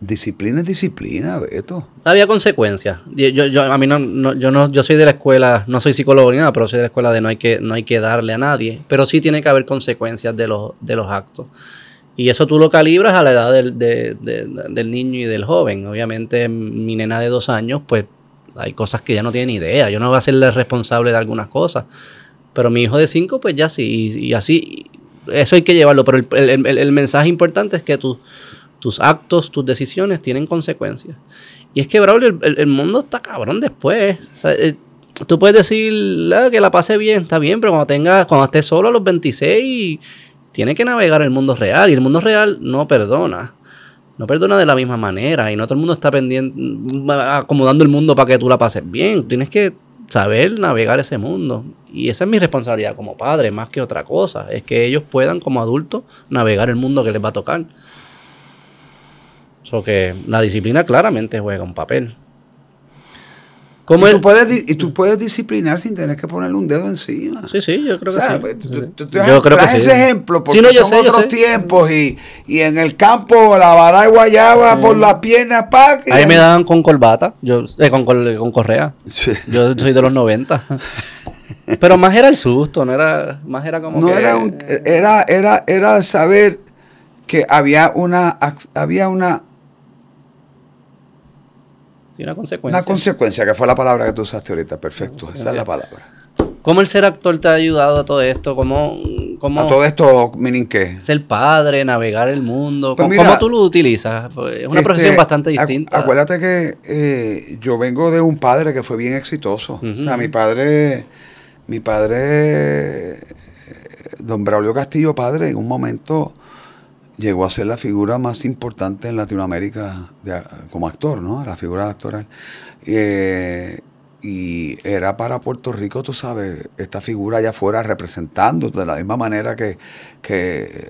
disciplina es disciplina, Beto. Había consecuencias. Yo, yo, a mí no, no, yo no, yo soy de la escuela, no soy psicólogo ni nada, pero soy de la escuela de no hay que, no hay que darle a nadie. Pero sí tiene que haber consecuencias de los, de los actos. Y eso tú lo calibras a la edad del, del niño y del joven. Obviamente, mi nena de dos años, pues hay cosas que ya no tiene ni idea. Yo no voy a serle responsable de algunas cosas. Pero mi hijo de cinco, pues ya sí. Y, así, eso hay que llevarlo. Pero el, mensaje importante es que tus actos, tus decisiones tienen consecuencias. Y es que, Braulio, el, mundo está cabrón después. Eh, tú puedes decir ah, que la pase bien, está bien, pero cuando tengas, cuando estés solo a los 26, tiene que navegar el mundo real. Y el mundo real no perdona. No perdona de la misma manera. Y no todo el mundo está pendiente, acomodando el mundo para que tú la pases bien. Tienes que saber navegar ese mundo. Y esa es mi responsabilidad como padre, más que otra cosa. Es que ellos puedan, como adultos, navegar el mundo que les va a tocar. So que la disciplina claramente juega un papel. ¿Cómo y, tú puedes, y tú puedes disciplinar sin tener que ponerle un dedo encima. Sí, sí, yo creo que sí. Pues, yo creo que ese ejemplo porque son otros tiempos y, y, en el campo la vara y guayaba por las piernas. Pa, Ahí me daban con corbata, yo, eh, con, con, correa. Yo soy de los 90. Pero más era el susto, no era, más era como no era, era, era, era saber que había una, había una una consecuencia. Una consecuencia, que fue la palabra que tú usaste ahorita. Perfecto, esa es la palabra. ¿Cómo el ser actor te ha ayudado a todo esto? ¿Cómo, cómo a todo esto, miren qué? Ser padre, navegar el mundo. Pues ¿Cómo, tú lo utilizas? Pues, es una este, profesión bastante distinta. acuérdate que eh, yo vengo de un padre que fue bien exitoso. O sea, mi padre, mi padre, eh, don Braulio Castillo, padre, en un momento llegó a ser la figura más importante en Latinoamérica como actor, ¿no? La figura actoral. Eh, y era para Puerto Rico, tú sabes, esta figura allá afuera representando de la misma manera que,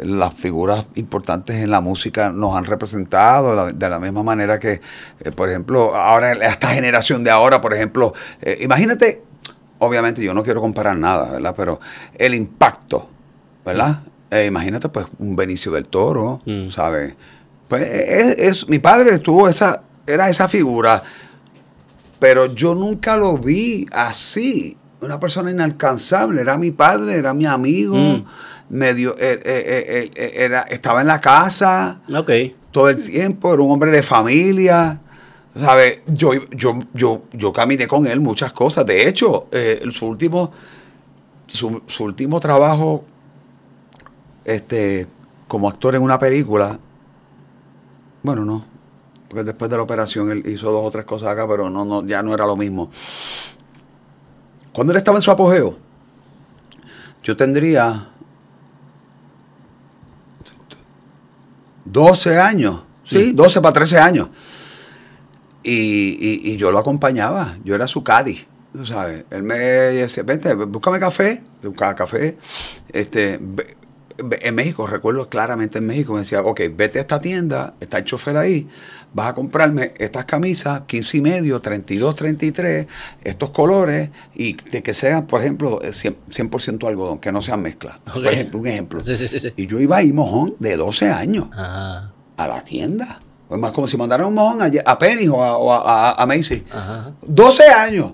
las figuras importantes en la música nos han representado, de la, misma manera que, eh, por ejemplo, ahora esta generación de ahora, por ejemplo, eh, imagínate, obviamente yo no quiero comparar nada, ¿verdad? Pero el impacto, ¿verdad? Eh, imagínate, pues, un Benicio del Toro, mm. ¿sabes? Pues es, mi padre tuvo esa, era esa figura, pero yo nunca lo vi así. Una persona inalcanzable, era mi padre, era mi amigo, mm. medio, eh, eh, era, estaba en la casa todo el tiempo, era un hombre de familia. ¿Sabes? Yo, yo, yo, yo caminé con él muchas cosas. De hecho, su último, su, su último trabajo este, como actor en una película, bueno, no, porque después de la operación él hizo dos o tres cosas acá, pero no, no, ya no era lo mismo. Cuando él estaba en su apogeo, yo tendría 12 años, sí, 12 para 13 años. Y, y, yo lo acompañaba, yo era su caddy, tú sabes. Él me decía, vente, búscame café, buscaba café, este, en México, recuerdo claramente en México, me decía, ok, vete a esta tienda, está el chofer ahí, vas a comprarme estas camisas, 15 y medio, 32, 33, estos colores, y de que sean, por ejemplo, 100%, algodón, que no sean mezclas. Por ejemplo, un ejemplo. y yo iba ahí, mojón, de 12 años, a la tienda. Es más como si mandaran un mojón a, Penny o a, a, Macy. 12 años.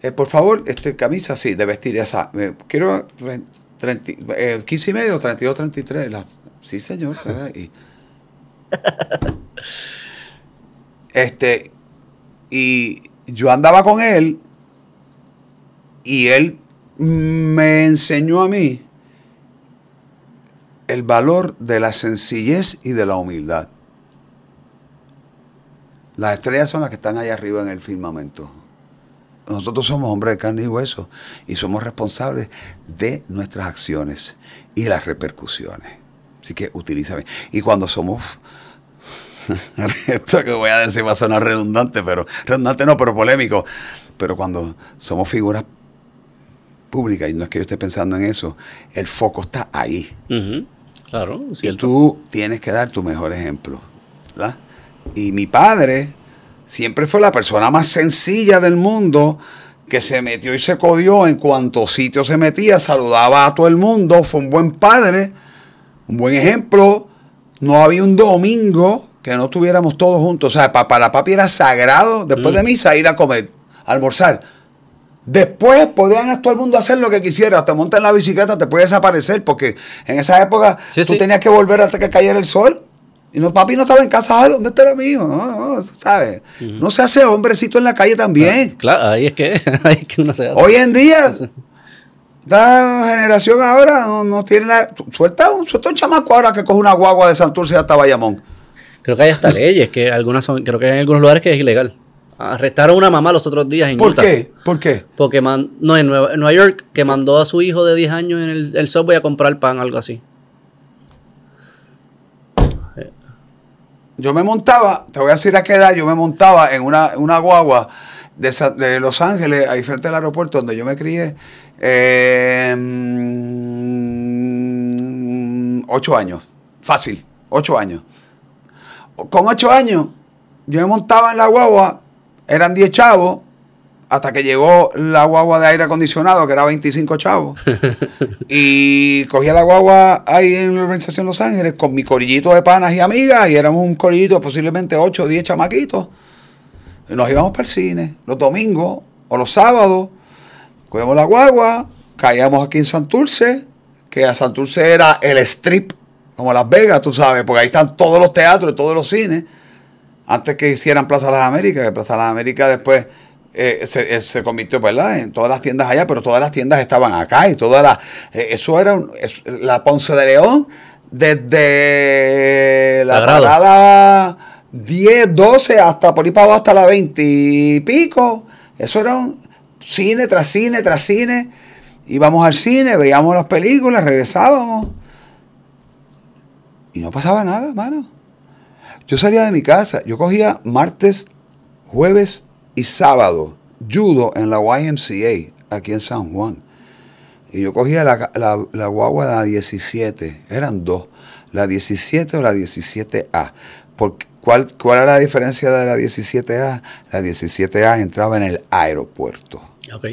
Eh, por favor, este, camisa, sí, de vestir esa. quiero 30, 15 y medio, 32, 33. sí, señor. y, este, y yo andaba con él y él me enseñó a mí el valor de la sencillez y de la humildad. Las estrellas son las que están allá arriba en el firmamento. Nosotros somos hombres de carne y hueso y somos responsables de nuestras acciones y las repercusiones. Así que utilízame. Y cuando somos esto que voy a decir va a sonar redundante, pero redundante no, pero polémico. Pero cuando somos figuras públicas, y no es que yo esté pensando en eso, el foco está ahí. Claro, Y tú tienes que dar tu mejor ejemplo. ¿verdad? Y mi padre siempre fue la persona más sencilla del mundo que se metió y se codió en cuanto sitio se metía, saludaba a todo el mundo, fue un buen padre, un buen ejemplo, no había un domingo que no estuviéramos todos juntos. O sea, pa- para papi era sagrado, después de misa, ir a comer, a almorzar. Después podían todo el mundo hacer lo que quisiera. Te montas en la bicicleta, te puedes desaparecer, porque en esa época Sí, tú sí. tenías que volver hasta que cayera el sol. Y no, papi no estaba en casa, ay, ¿dónde está el mío? No, no, ¿sabes? No se hace hombrecito en la calle también. Claro, ahí es que, ahí es que uno se hace. Hoy en día, la generación ahora no, no tiene la. Suelta un, suelta un chamaco ahora que coge una guagua de Santurce hasta Bayamón. Creo que hay hasta leyes, que algunas son, creo que hay algunos lugares que es ilegal. Arrestaron a una mamá los otros días en ¿Por Utah. qué? ¿Por qué? Porque man- no, en Nueva, en Nueva York, que mandó a su hijo de 10 años en el, el subway a comprar pan, algo así. Yo me montaba, te voy a decir a qué edad, yo me montaba en una, una guagua de, Los Ángeles, ahí frente al aeropuerto donde yo me crié, mm, ocho años, fácil, ocho años. Con ocho años, yo me montaba en la guagua, eran 10 chavos, hasta que llegó la guagua de aire acondicionado, que era 25 chavos. y cogía la guagua ahí en la organización Los Ángeles con mi corillito de panas y amigas, y éramos un corillito de posiblemente 8 o 10 chamaquitos. Y nos íbamos para el cine los domingos o los sábados. Cogíamos la guagua, caíamos aquí en Santurce, que a Santurce era el strip, como Las Vegas, tú sabes, porque ahí están todos los teatros y todos los cines. Antes que hicieran Plaza de las Américas, que Plaza de las Américas después eh, se, eh, se convirtió, ¿verdad? En todas las tiendas allá, pero todas las tiendas estaban acá y todas las. eh, eso era un- es- la Ponce de León, desde la Sagrado. parada 10, 12 hasta por ahí para abajo hasta la 20 y pico. Eso era un cine tras cine tras cine. Íbamos al cine, veíamos las películas, regresábamos. Y no pasaba nada, mano. Yo salía de mi casa, yo cogía martes, jueves y sábado judo en la YMCA, aquí en San Juan. Y yo cogía la, la- la guagua de la 17, eran dos, la 17 o la 17A. Por, ¿cuál, ¿Cuál era la diferencia de la 17A? La 17A entraba en el aeropuerto. Ok.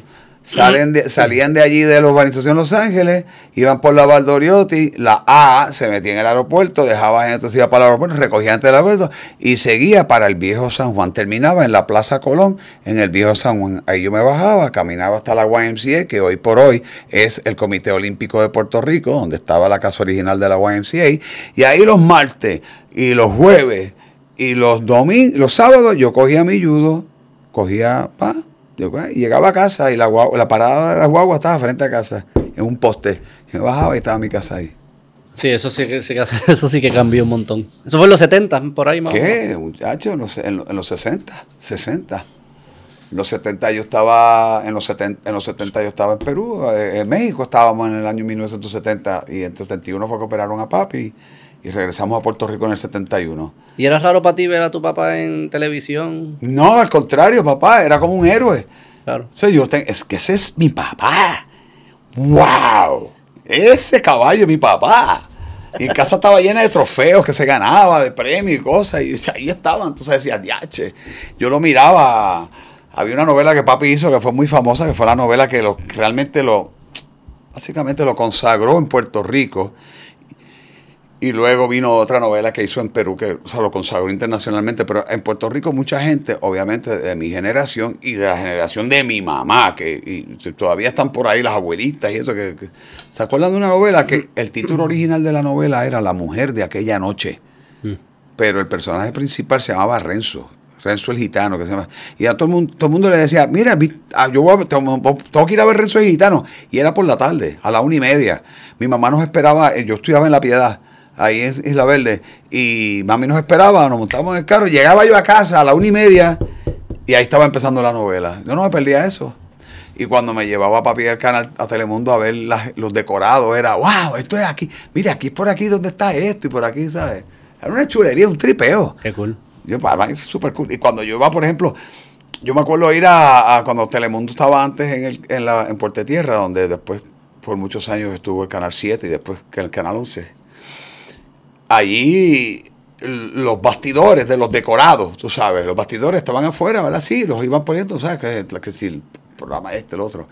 Salen de- salían de allí de la urbanización Los Ángeles, iban por la Valdoriotti, la A se metía en el aeropuerto, dejaba gente, se iba para el aeropuerto, recogía gente del aeropuerto y seguía para el viejo San Juan. Terminaba en la Plaza Colón, en el viejo San Juan. Ahí yo me bajaba, caminaba hasta la YMCA, que hoy por hoy es el Comité Olímpico de Puerto Rico, donde estaba la casa original de la YMCA. Y ahí los martes y los jueves y los domingos, los sábados, yo cogía mi judo, cogía pa, y llegaba a casa y la, guagua- la parada de la guagua estaba frente a casa, en un poste. Yo me bajaba y estaba mi casa ahí. Sí, eso sí, que, eso sí que cambió un montón. Eso fue en los 70, por ahí más. ¿Qué, muchachos? En los, en, los- en los 60, 60. En los 70 yo estaba, en los 70, en los 70 yo estaba en Perú, eh, en México estábamos en el año 1970 y en el 71 fue que operaron a papi y regresamos a Puerto Rico en el 71. ¿Y era raro para ti ver a tu papá en televisión? No, al contrario, papá, era como un héroe. Claro. O sea, yo te- es que ese es mi papá. ¡Wow! Ese caballo es mi papá. Y en casa estaba llena de trofeos que se ganaba, de premios y cosas. Y ahí estaban. Entonces decía, diache. Yo lo miraba. Había una novela que papi hizo que fue muy famosa, que fue la novela que lo, realmente lo, básicamente lo consagró en Puerto Rico. Y luego vino otra novela que hizo en Perú, que o sea, lo consagró internacionalmente, pero en Puerto Rico mucha gente, obviamente de mi generación y de la generación de mi mamá, que y todavía están por ahí las abuelitas y eso, que, que- ¿se acuerdan de una novela que el título original de la novela era La mujer de aquella noche? Pero el personaje principal se llamaba Renzo. Renzo el gitano, que se llama. Y a todo el mundo, todo el mundo le decía, mira, ah, yo voy a- tengo, tengo que ir a ver Renzo el gitano. Y era por la tarde, a la una y media. Mi mamá nos esperaba, eh, yo estudiaba en La Piedad, ahí en Isla Verde. Y mami nos esperaba, nos montábamos en el carro. Llegaba yo a casa a la una y media y ahí estaba empezando la novela. Yo no me perdía eso. Y cuando me llevaba papi al canal a Telemundo a ver las- los decorados, era, wow, esto es aquí. Mira, aquí es por aquí donde está esto y por aquí, ¿sabes? Era una chulería, un tripeo. Qué cool. Yo, para mí es súper cool. Y cuando yo iba, por ejemplo, yo me acuerdo ir a, a cuando Telemundo estaba antes en, el, en, la, en Puerto Tierra, donde después por muchos años estuvo el Canal 7 y después que el Canal 11. Allí los bastidores de los decorados, tú sabes, los bastidores estaban afuera, ¿verdad? Sí, los iban poniendo, ¿sabes? Que, que si el programa este, el otro.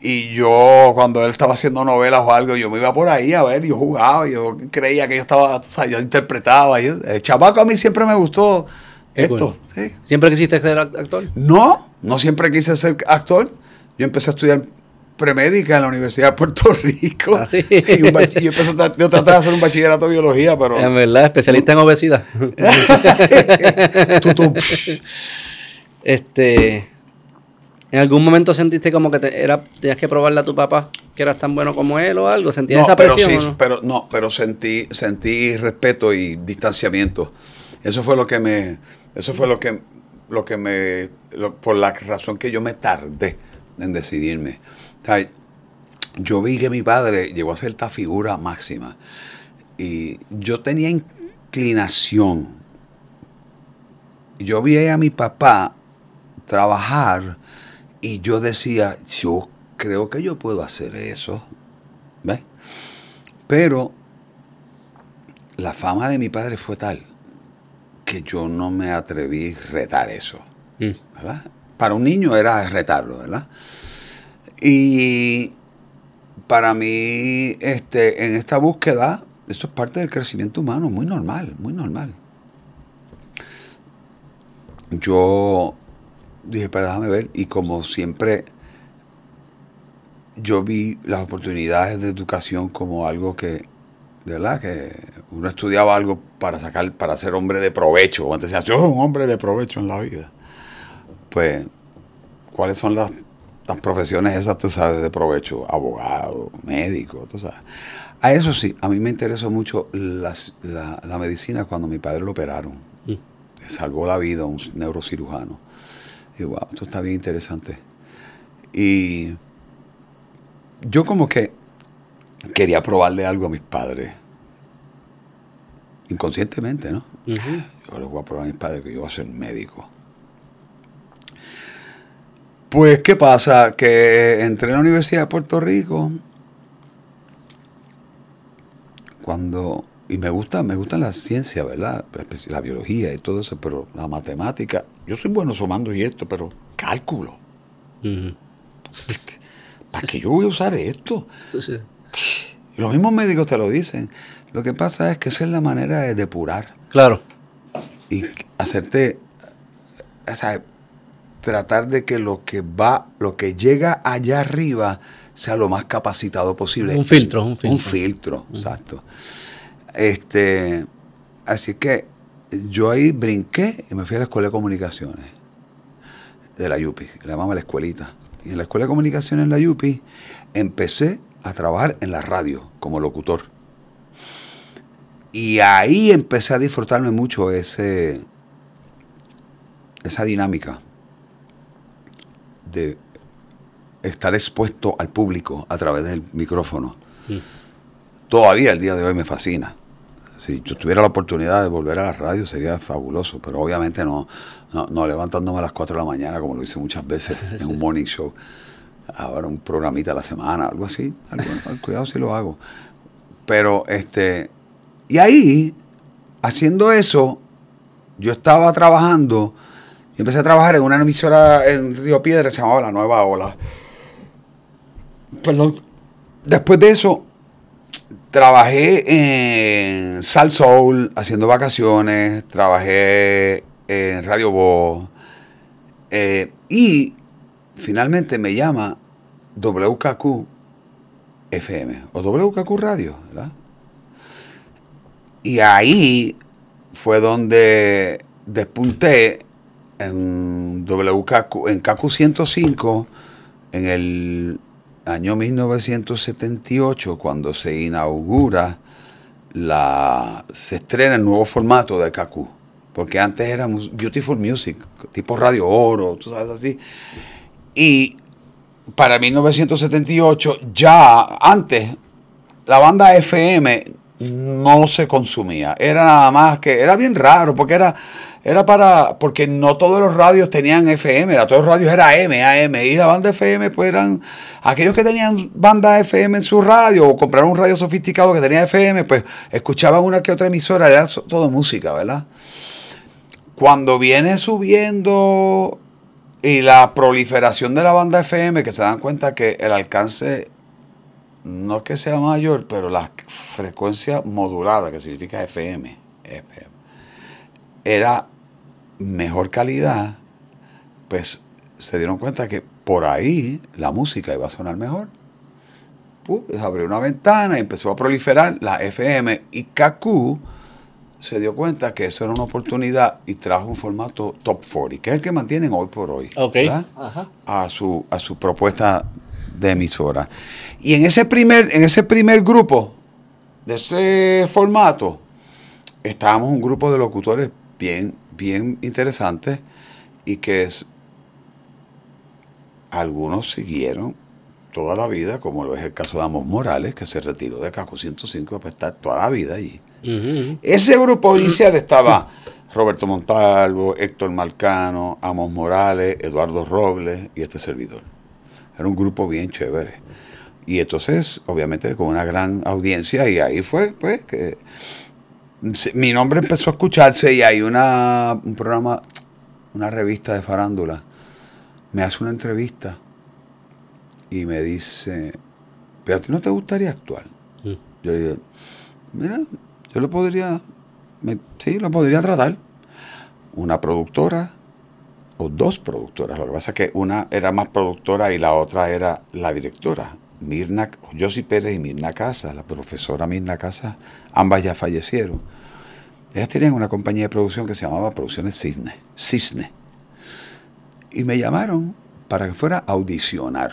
Y yo, cuando él estaba haciendo novelas o algo, yo me iba por ahí a ver, yo jugaba, yo creía que yo estaba, o sea, yo interpretaba. Y, el chabaco a mí siempre me gustó esto. ¿sí? ¿Siempre quisiste ser actor? No, no siempre quise ser actor. Yo empecé a estudiar premédica en la Universidad de Puerto Rico. ¿Ah, sí? y un yo, empecé a, yo traté de hacer un bachillerato de biología, pero... En verdad, especialista en obesidad. Tú, tú, Este. ¿En algún momento sentiste como que te, era, tenías que probarle a tu papá que eras tan bueno como él o algo? ¿Sentías No, esa pero presión? sí, o no? pero no, pero sentí, sentí respeto y distanciamiento. Eso fue lo que me, eso fue lo que, lo que me, lo- por la razón que yo me tardé en decidirme. Yo vi que mi padre llegó a ser esta figura máxima y yo tenía inclinación. Yo vi a mi papá trabajar y yo decía, yo creo que yo puedo hacer eso. ¿Ves? Pero la fama de mi padre fue tal que yo no me atreví a retar eso. Mm. ¿verdad? Para un niño era retarlo, ¿verdad? Y para mí, este, en esta búsqueda, eso es parte del crecimiento humano, muy normal, muy normal. Yo dije, pero déjame ver, y como siempre, yo vi las oportunidades de educación como algo que, de verdad, que uno estudiaba algo para sacar, para ser hombre de provecho. Antes decía, yo soy un hombre de provecho en la vida. Pues, ¿cuáles son las, las profesiones esas, tú sabes, de provecho? Abogado, médico, tú sabes. A eso sí, a mí me interesó mucho las- la, la medicina cuando mi padre lo operaron. Mm. Salvó la vida a un neurocirujano. Y wow, esto está bien interesante. Y yo como que quería probarle algo a mis padres. Inconscientemente, ¿no? Yo les voy a probar a mis padres que yo voy a ser médico. Pues, ¿qué pasa? Que entré en la Universidad de Puerto Rico cuando... Y me gusta, me gusta la ciencia, ¿verdad? Espe- La biología y todo eso, pero la matemática... Yo soy bueno sumando y esto, pero cálculo. ¿Para qué yo voy a usar esto? Los mismos médicos te lo dicen. Lo que pasa es que esa es la manera de depurar. claro. y hacerte, o sea, tratar de que lo que va, lo que llega allá arriba sea lo más capacitado posible. Un filtro, un filtro. Un filtro, exacto. Este, así que yo ahí brinqué y me fui a la escuela de comunicaciones de la YUPI, le llamaba la escuelita. Y en la escuela de comunicaciones en la YUPI empecé a trabajar en la radio como locutor. Y ahí empecé a disfrutarme mucho ese, esa dinámica de estar expuesto al público a través del micrófono. Mm. Todavía el día de hoy me fascina. Si yo tuviera la oportunidad de volver a la radio sería fabuloso, pero obviamente no, no, no levantándome a las 4 de la mañana como lo hice muchas veces en un morning show. Ahora un programita a la semana, algo así. Algo, cuidado si lo hago. Pero este, y ahí, haciendo eso, yo estaba trabajando, y empecé a trabajar en una emisora en Río Piedra se llamaba La Nueva Ola. Perdón. Después de eso, trabajé en Sal Soul, haciendo vacaciones, trabajé en Radio Voz, eh, y finalmente me llama WKQ FM, o WKQ Radio. Y ahí fue donde despunté en WKQ, en KQ 105, en el año 1978, cuando se inaugura la. se estrena el nuevo formato de KQ. Porque antes era Beautiful Music, tipo Radio Oro, tú sabes así. Y para 1978, ya antes, la banda FM no se consumía. Era nada más que, era bien raro, porque era, era para, porque no todos los radios tenían FM, todos los radios era AM, AM, y la banda FM pues eran, aquellos que tenían banda FM en su radio, o compraron un radio sofisticado que tenía FM, pues escuchaban una que otra emisora, era todo música, ¿verdad? Cuando viene subiendo Y la proliferación de la banda FM, que se dan cuenta que el alcance no es que sea mayor, pero la frecuencia modulada, que significa FM, FM era mejor calidad, pues se dieron cuenta que por ahí la música iba a sonar mejor. Pues abrió una ventana y empezó a proliferar la FM y Kaku se dio cuenta que eso era una oportunidad y trajo un formato top 40, que es el que mantienen hoy por hoy, A, su, a su propuesta de emisora. Y en ese primer, en ese primer grupo, de ese formato, estábamos un grupo de locutores bien, bien interesantes y que es, algunos siguieron toda la vida, como lo es el caso de Amos Morales, que se retiró de Caco 105 para estar toda la vida allí. Ese grupo inicial estaba Roberto Montalvo, Héctor Malcano, Amos Morales, Eduardo Robles y este servidor. Era un grupo bien chévere. Y entonces, obviamente, con una gran audiencia, y ahí fue, pues, que mi nombre empezó a escucharse y hay una, un programa, una revista de farándula, me hace una entrevista y me dice, pero a ti no te gustaría actuar. Mm. Yo le digo, mira, yo lo podría, sí, lo podría tratar. Una productora o dos productoras. Lo que pasa es que una era más productora y la otra era la directora. Mirna, Josi Pérez y Mirna Casa, la profesora Mirna Casa, ambas ya fallecieron. Ellas tenían una compañía de producción que se llamaba Producciones Cisne. Cisne. Y me llamaron para que fuera a audicionar.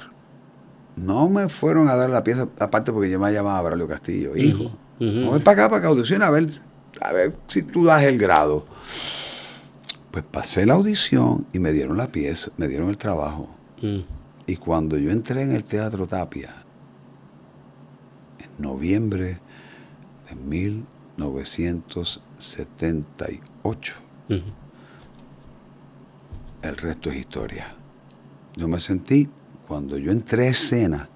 No me fueron a dar la pieza aparte porque yo me llamaba Braulio Castillo, hijo. Vamos para acá para que audicione a ver, a ver si tú das el grado. Pues pasé la audición y me dieron la pieza, me dieron el trabajo. Mm. Y cuando yo entré en el Teatro Tapia, en noviembre de 1978, el resto es historia. Yo me sentí, cuando yo entré a escena,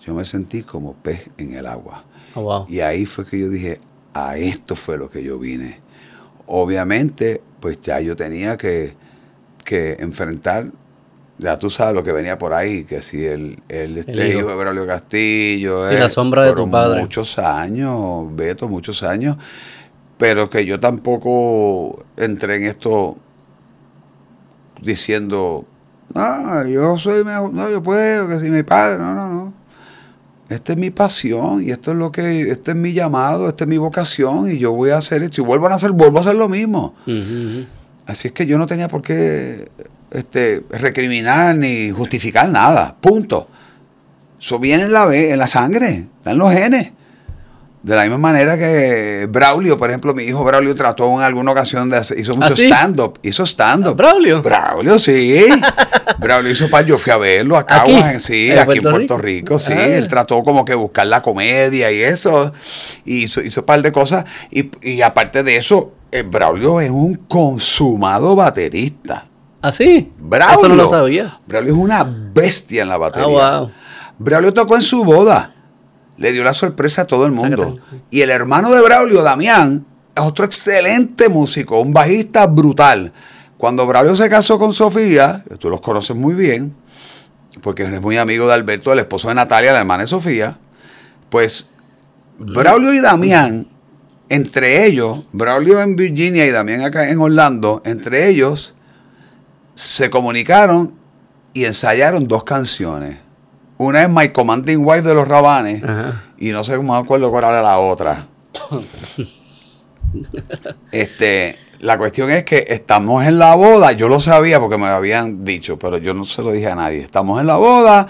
yo me sentí como pez en el agua. Oh, y ahí fue que yo dije, a esto fue lo que yo vine. Obviamente, pues ya yo tenía que, enfrentar, ya tú sabes lo que venía por ahí, que si el, el, este hijo. de Braulio Castillo. Y la sombra de tu padre. Muchos años, Beto, muchos años. Pero que yo tampoco entré en esto diciendo, ah, yo soy mejor, no, yo puedo, que si mi padre, no, no, no. Esta es mi pasión y esto es lo que, este es mi llamado, esta es mi vocación y yo voy a hacer esto. Y vuelvo a hacer, vuelvo a hacer lo mismo. Así es que yo no tenía por qué este, recriminar ni justificar nada. Punto. Eso viene en la, en la sangre, está en los genes. De la misma manera que Braulio, por ejemplo, mi hijo Braulio trató en alguna ocasión de hacer, hizo mucho ¿Ah, stand-up, hizo stand-up. ¿Braulio? Braulio, sí. Braulio hizo para, yo fui a verlo acá, ¿Aquí? sí, aquí en Puerto Rico, sí. Ah. Él trató como que buscar la comedia y eso, y hizo, hizo un par de cosas. Y, aparte de eso, eh, Braulio es un consumado baterista. ¿Ah, sí? Braulio. Eso no lo sabía. Braulio es una bestia en la batería. Ah, wow. Braulio tocó en su boda le dio la sorpresa a todo el mundo. Y el hermano de Braulio, Damián, es otro excelente músico, un bajista brutal. Cuando Braulio se casó con Sofía, tú los conoces muy bien, porque eres muy amigo de Alberto, el esposo de Natalia, la hermana de Sofía, pues Braulio y Damián, entre ellos, Braulio en Virginia y Damián acá en Orlando, entre ellos se comunicaron y ensayaron dos canciones. Una es My Commanding Wife de los Rabanes. Y no sé cómo me acuerdo cuál era la otra. este, la cuestión es que estamos en la boda. Yo lo sabía porque me lo habían dicho, pero yo no se lo dije a nadie. Estamos en la boda.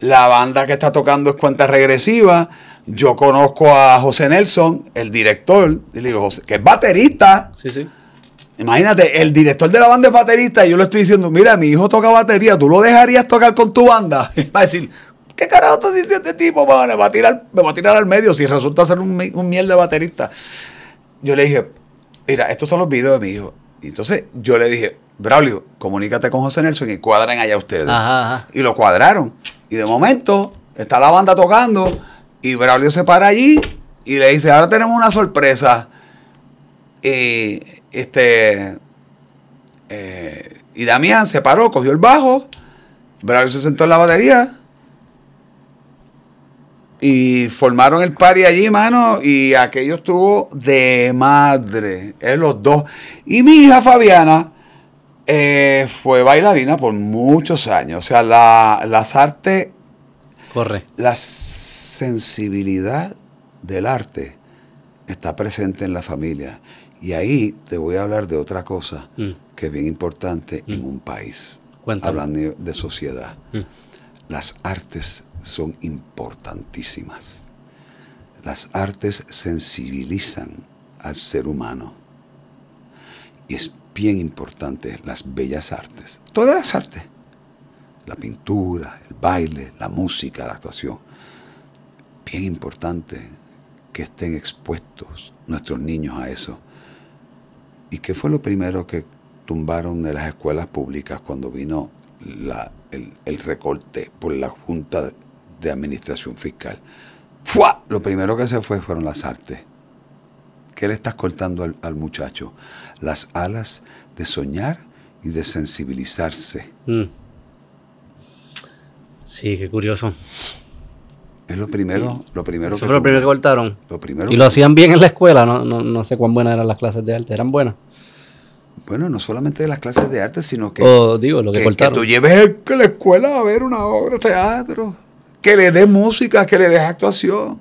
La banda que está tocando es cuenta regresiva. Yo conozco a José Nelson, el director, y le digo, José, que es baterista. Sí, sí. Imagínate, el director de la banda es baterista y yo le estoy diciendo, mira, mi hijo toca batería, ¿tú lo dejarías tocar con tu banda? Y va a decir, ¿qué carajo estás diciendo este tipo? Me va a tirar, me va a tirar al medio si resulta ser un, un miel de baterista. Yo le dije, mira, estos son los videos de mi hijo. Y entonces yo le dije, Braulio, comunícate con José Nelson y cuadren allá ustedes. Y lo cuadraron. Y de momento está la banda tocando y Braulio se para allí y le dice, ahora tenemos una sorpresa. Y este, eh, Y Damián se paró, cogió el bajo, Braulio se sentó en la batería y formaron el party allí, mano, y aquello estuvo de madre, es los dos. Y mi hija Fabiana eh, fue bailarina por muchos años, o sea, la, las artes... Corre. La sensibilidad del arte está presente en la familia. Y ahí te voy a hablar de otra cosa Mm. que es bien importante en un país. Cuéntame. Hablando de- de sociedad. Mm. Las artes son importantísimas. Las artes sensibilizan al ser humano. Y es bien importante las bellas artes. Todas las artes. La pintura, el baile, la música, la actuación. Bien importante que estén expuestos nuestros niños a eso. ¿Y qué fue lo primero que tumbaron de las escuelas públicas cuando vino el, el recorte por la Junta de Administración Fiscal? ¡Fua! Lo primero que se fue fueron las artes. ¿Qué le estás cortando al, al muchacho? Las alas de soñar y de sensibilizarse. Mm. Sí, qué curioso. Es lo primero, lo primero Eso fue lo primero que cortaron. Lo primero Y lo hacían bien en la escuela, no, no, no sé cuán buenas eran las clases de arte, eran buenas. Bueno, no solamente de las clases de arte, sino que, o digo, lo que, que, que cortaron. tú lleves que la escuela a ver una obra de teatro, que le des música, que le des actuación.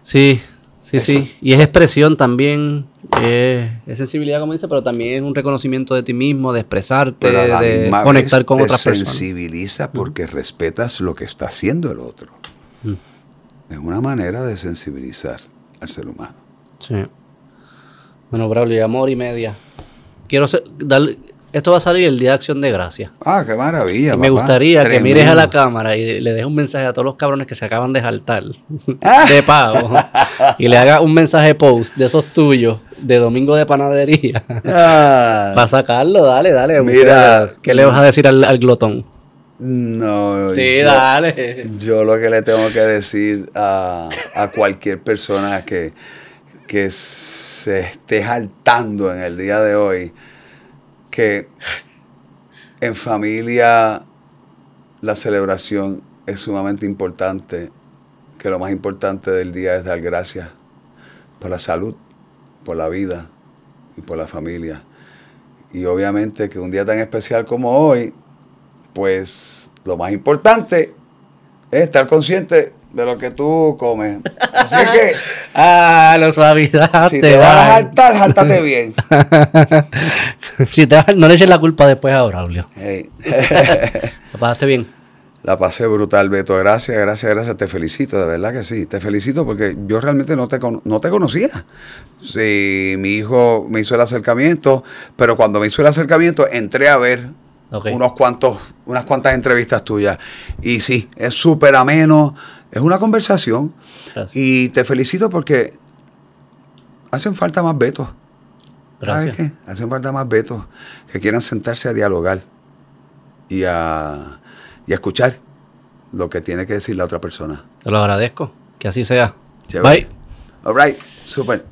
Sí, sí, Eso. sí. Y es expresión también, es, es sensibilidad, como dice, pero también es un reconocimiento de ti mismo, de expresarte, de conectar con te otras personas. sensibiliza porque respetas lo que está haciendo el otro. Mm. Es una manera de sensibilizar al ser humano. Sí. Bueno, Braulio, hora y media. Quiero ser- darle- esto va a salir el Día de Acción de Gracia. Ah, qué maravilla. Y me papá. gustaría que mires a la cámara y le dejes un mensaje a todos los cabrones que se acaban de jaltar Ah. de pago. y le hagas un mensaje post de esos tuyos de domingo de panadería. Ah, Para sacarlo, dale, dale. Mira. ¿Qué le vas a decir al, al glotón? no. Sí, yo- dale. Yo lo que le tengo que decir a, a cualquier persona que, que se esté saltando en el día de hoy, que en familia la celebración es sumamente importante, que lo más importante del día es dar gracias por la salud, por la vida y por la familia. Y obviamente que un día tan especial como hoy, pues lo más importante es estar consciente de lo que tú comes. Así que Ah, la suavidad. si te te vas a va. saltar, jáltate bien. si te vas- no le eches la culpa después a Braulio. Hey. Lo pasaste bien. La pasé brutal, Beto. Gracias, gracias, gracias. Te felicito, de verdad que sí. Te felicito porque yo realmente no te, no te conocía. Sí, mi hijo me hizo el acercamiento, pero cuando me hizo el acercamiento entré a ver Ok. unos cuantos, unas cuantas entrevistas tuyas. Y sí, es súper ameno, es una conversación. Gracias. Y te felicito porque hacen falta más. ¿Sabes Gracias. qué? Hacen falta más Betos que quieran sentarse a dialogar y a, y a escuchar lo que tiene que decir la otra persona. Te lo agradezco. Que así sea. Chévere. Bye. All right, super.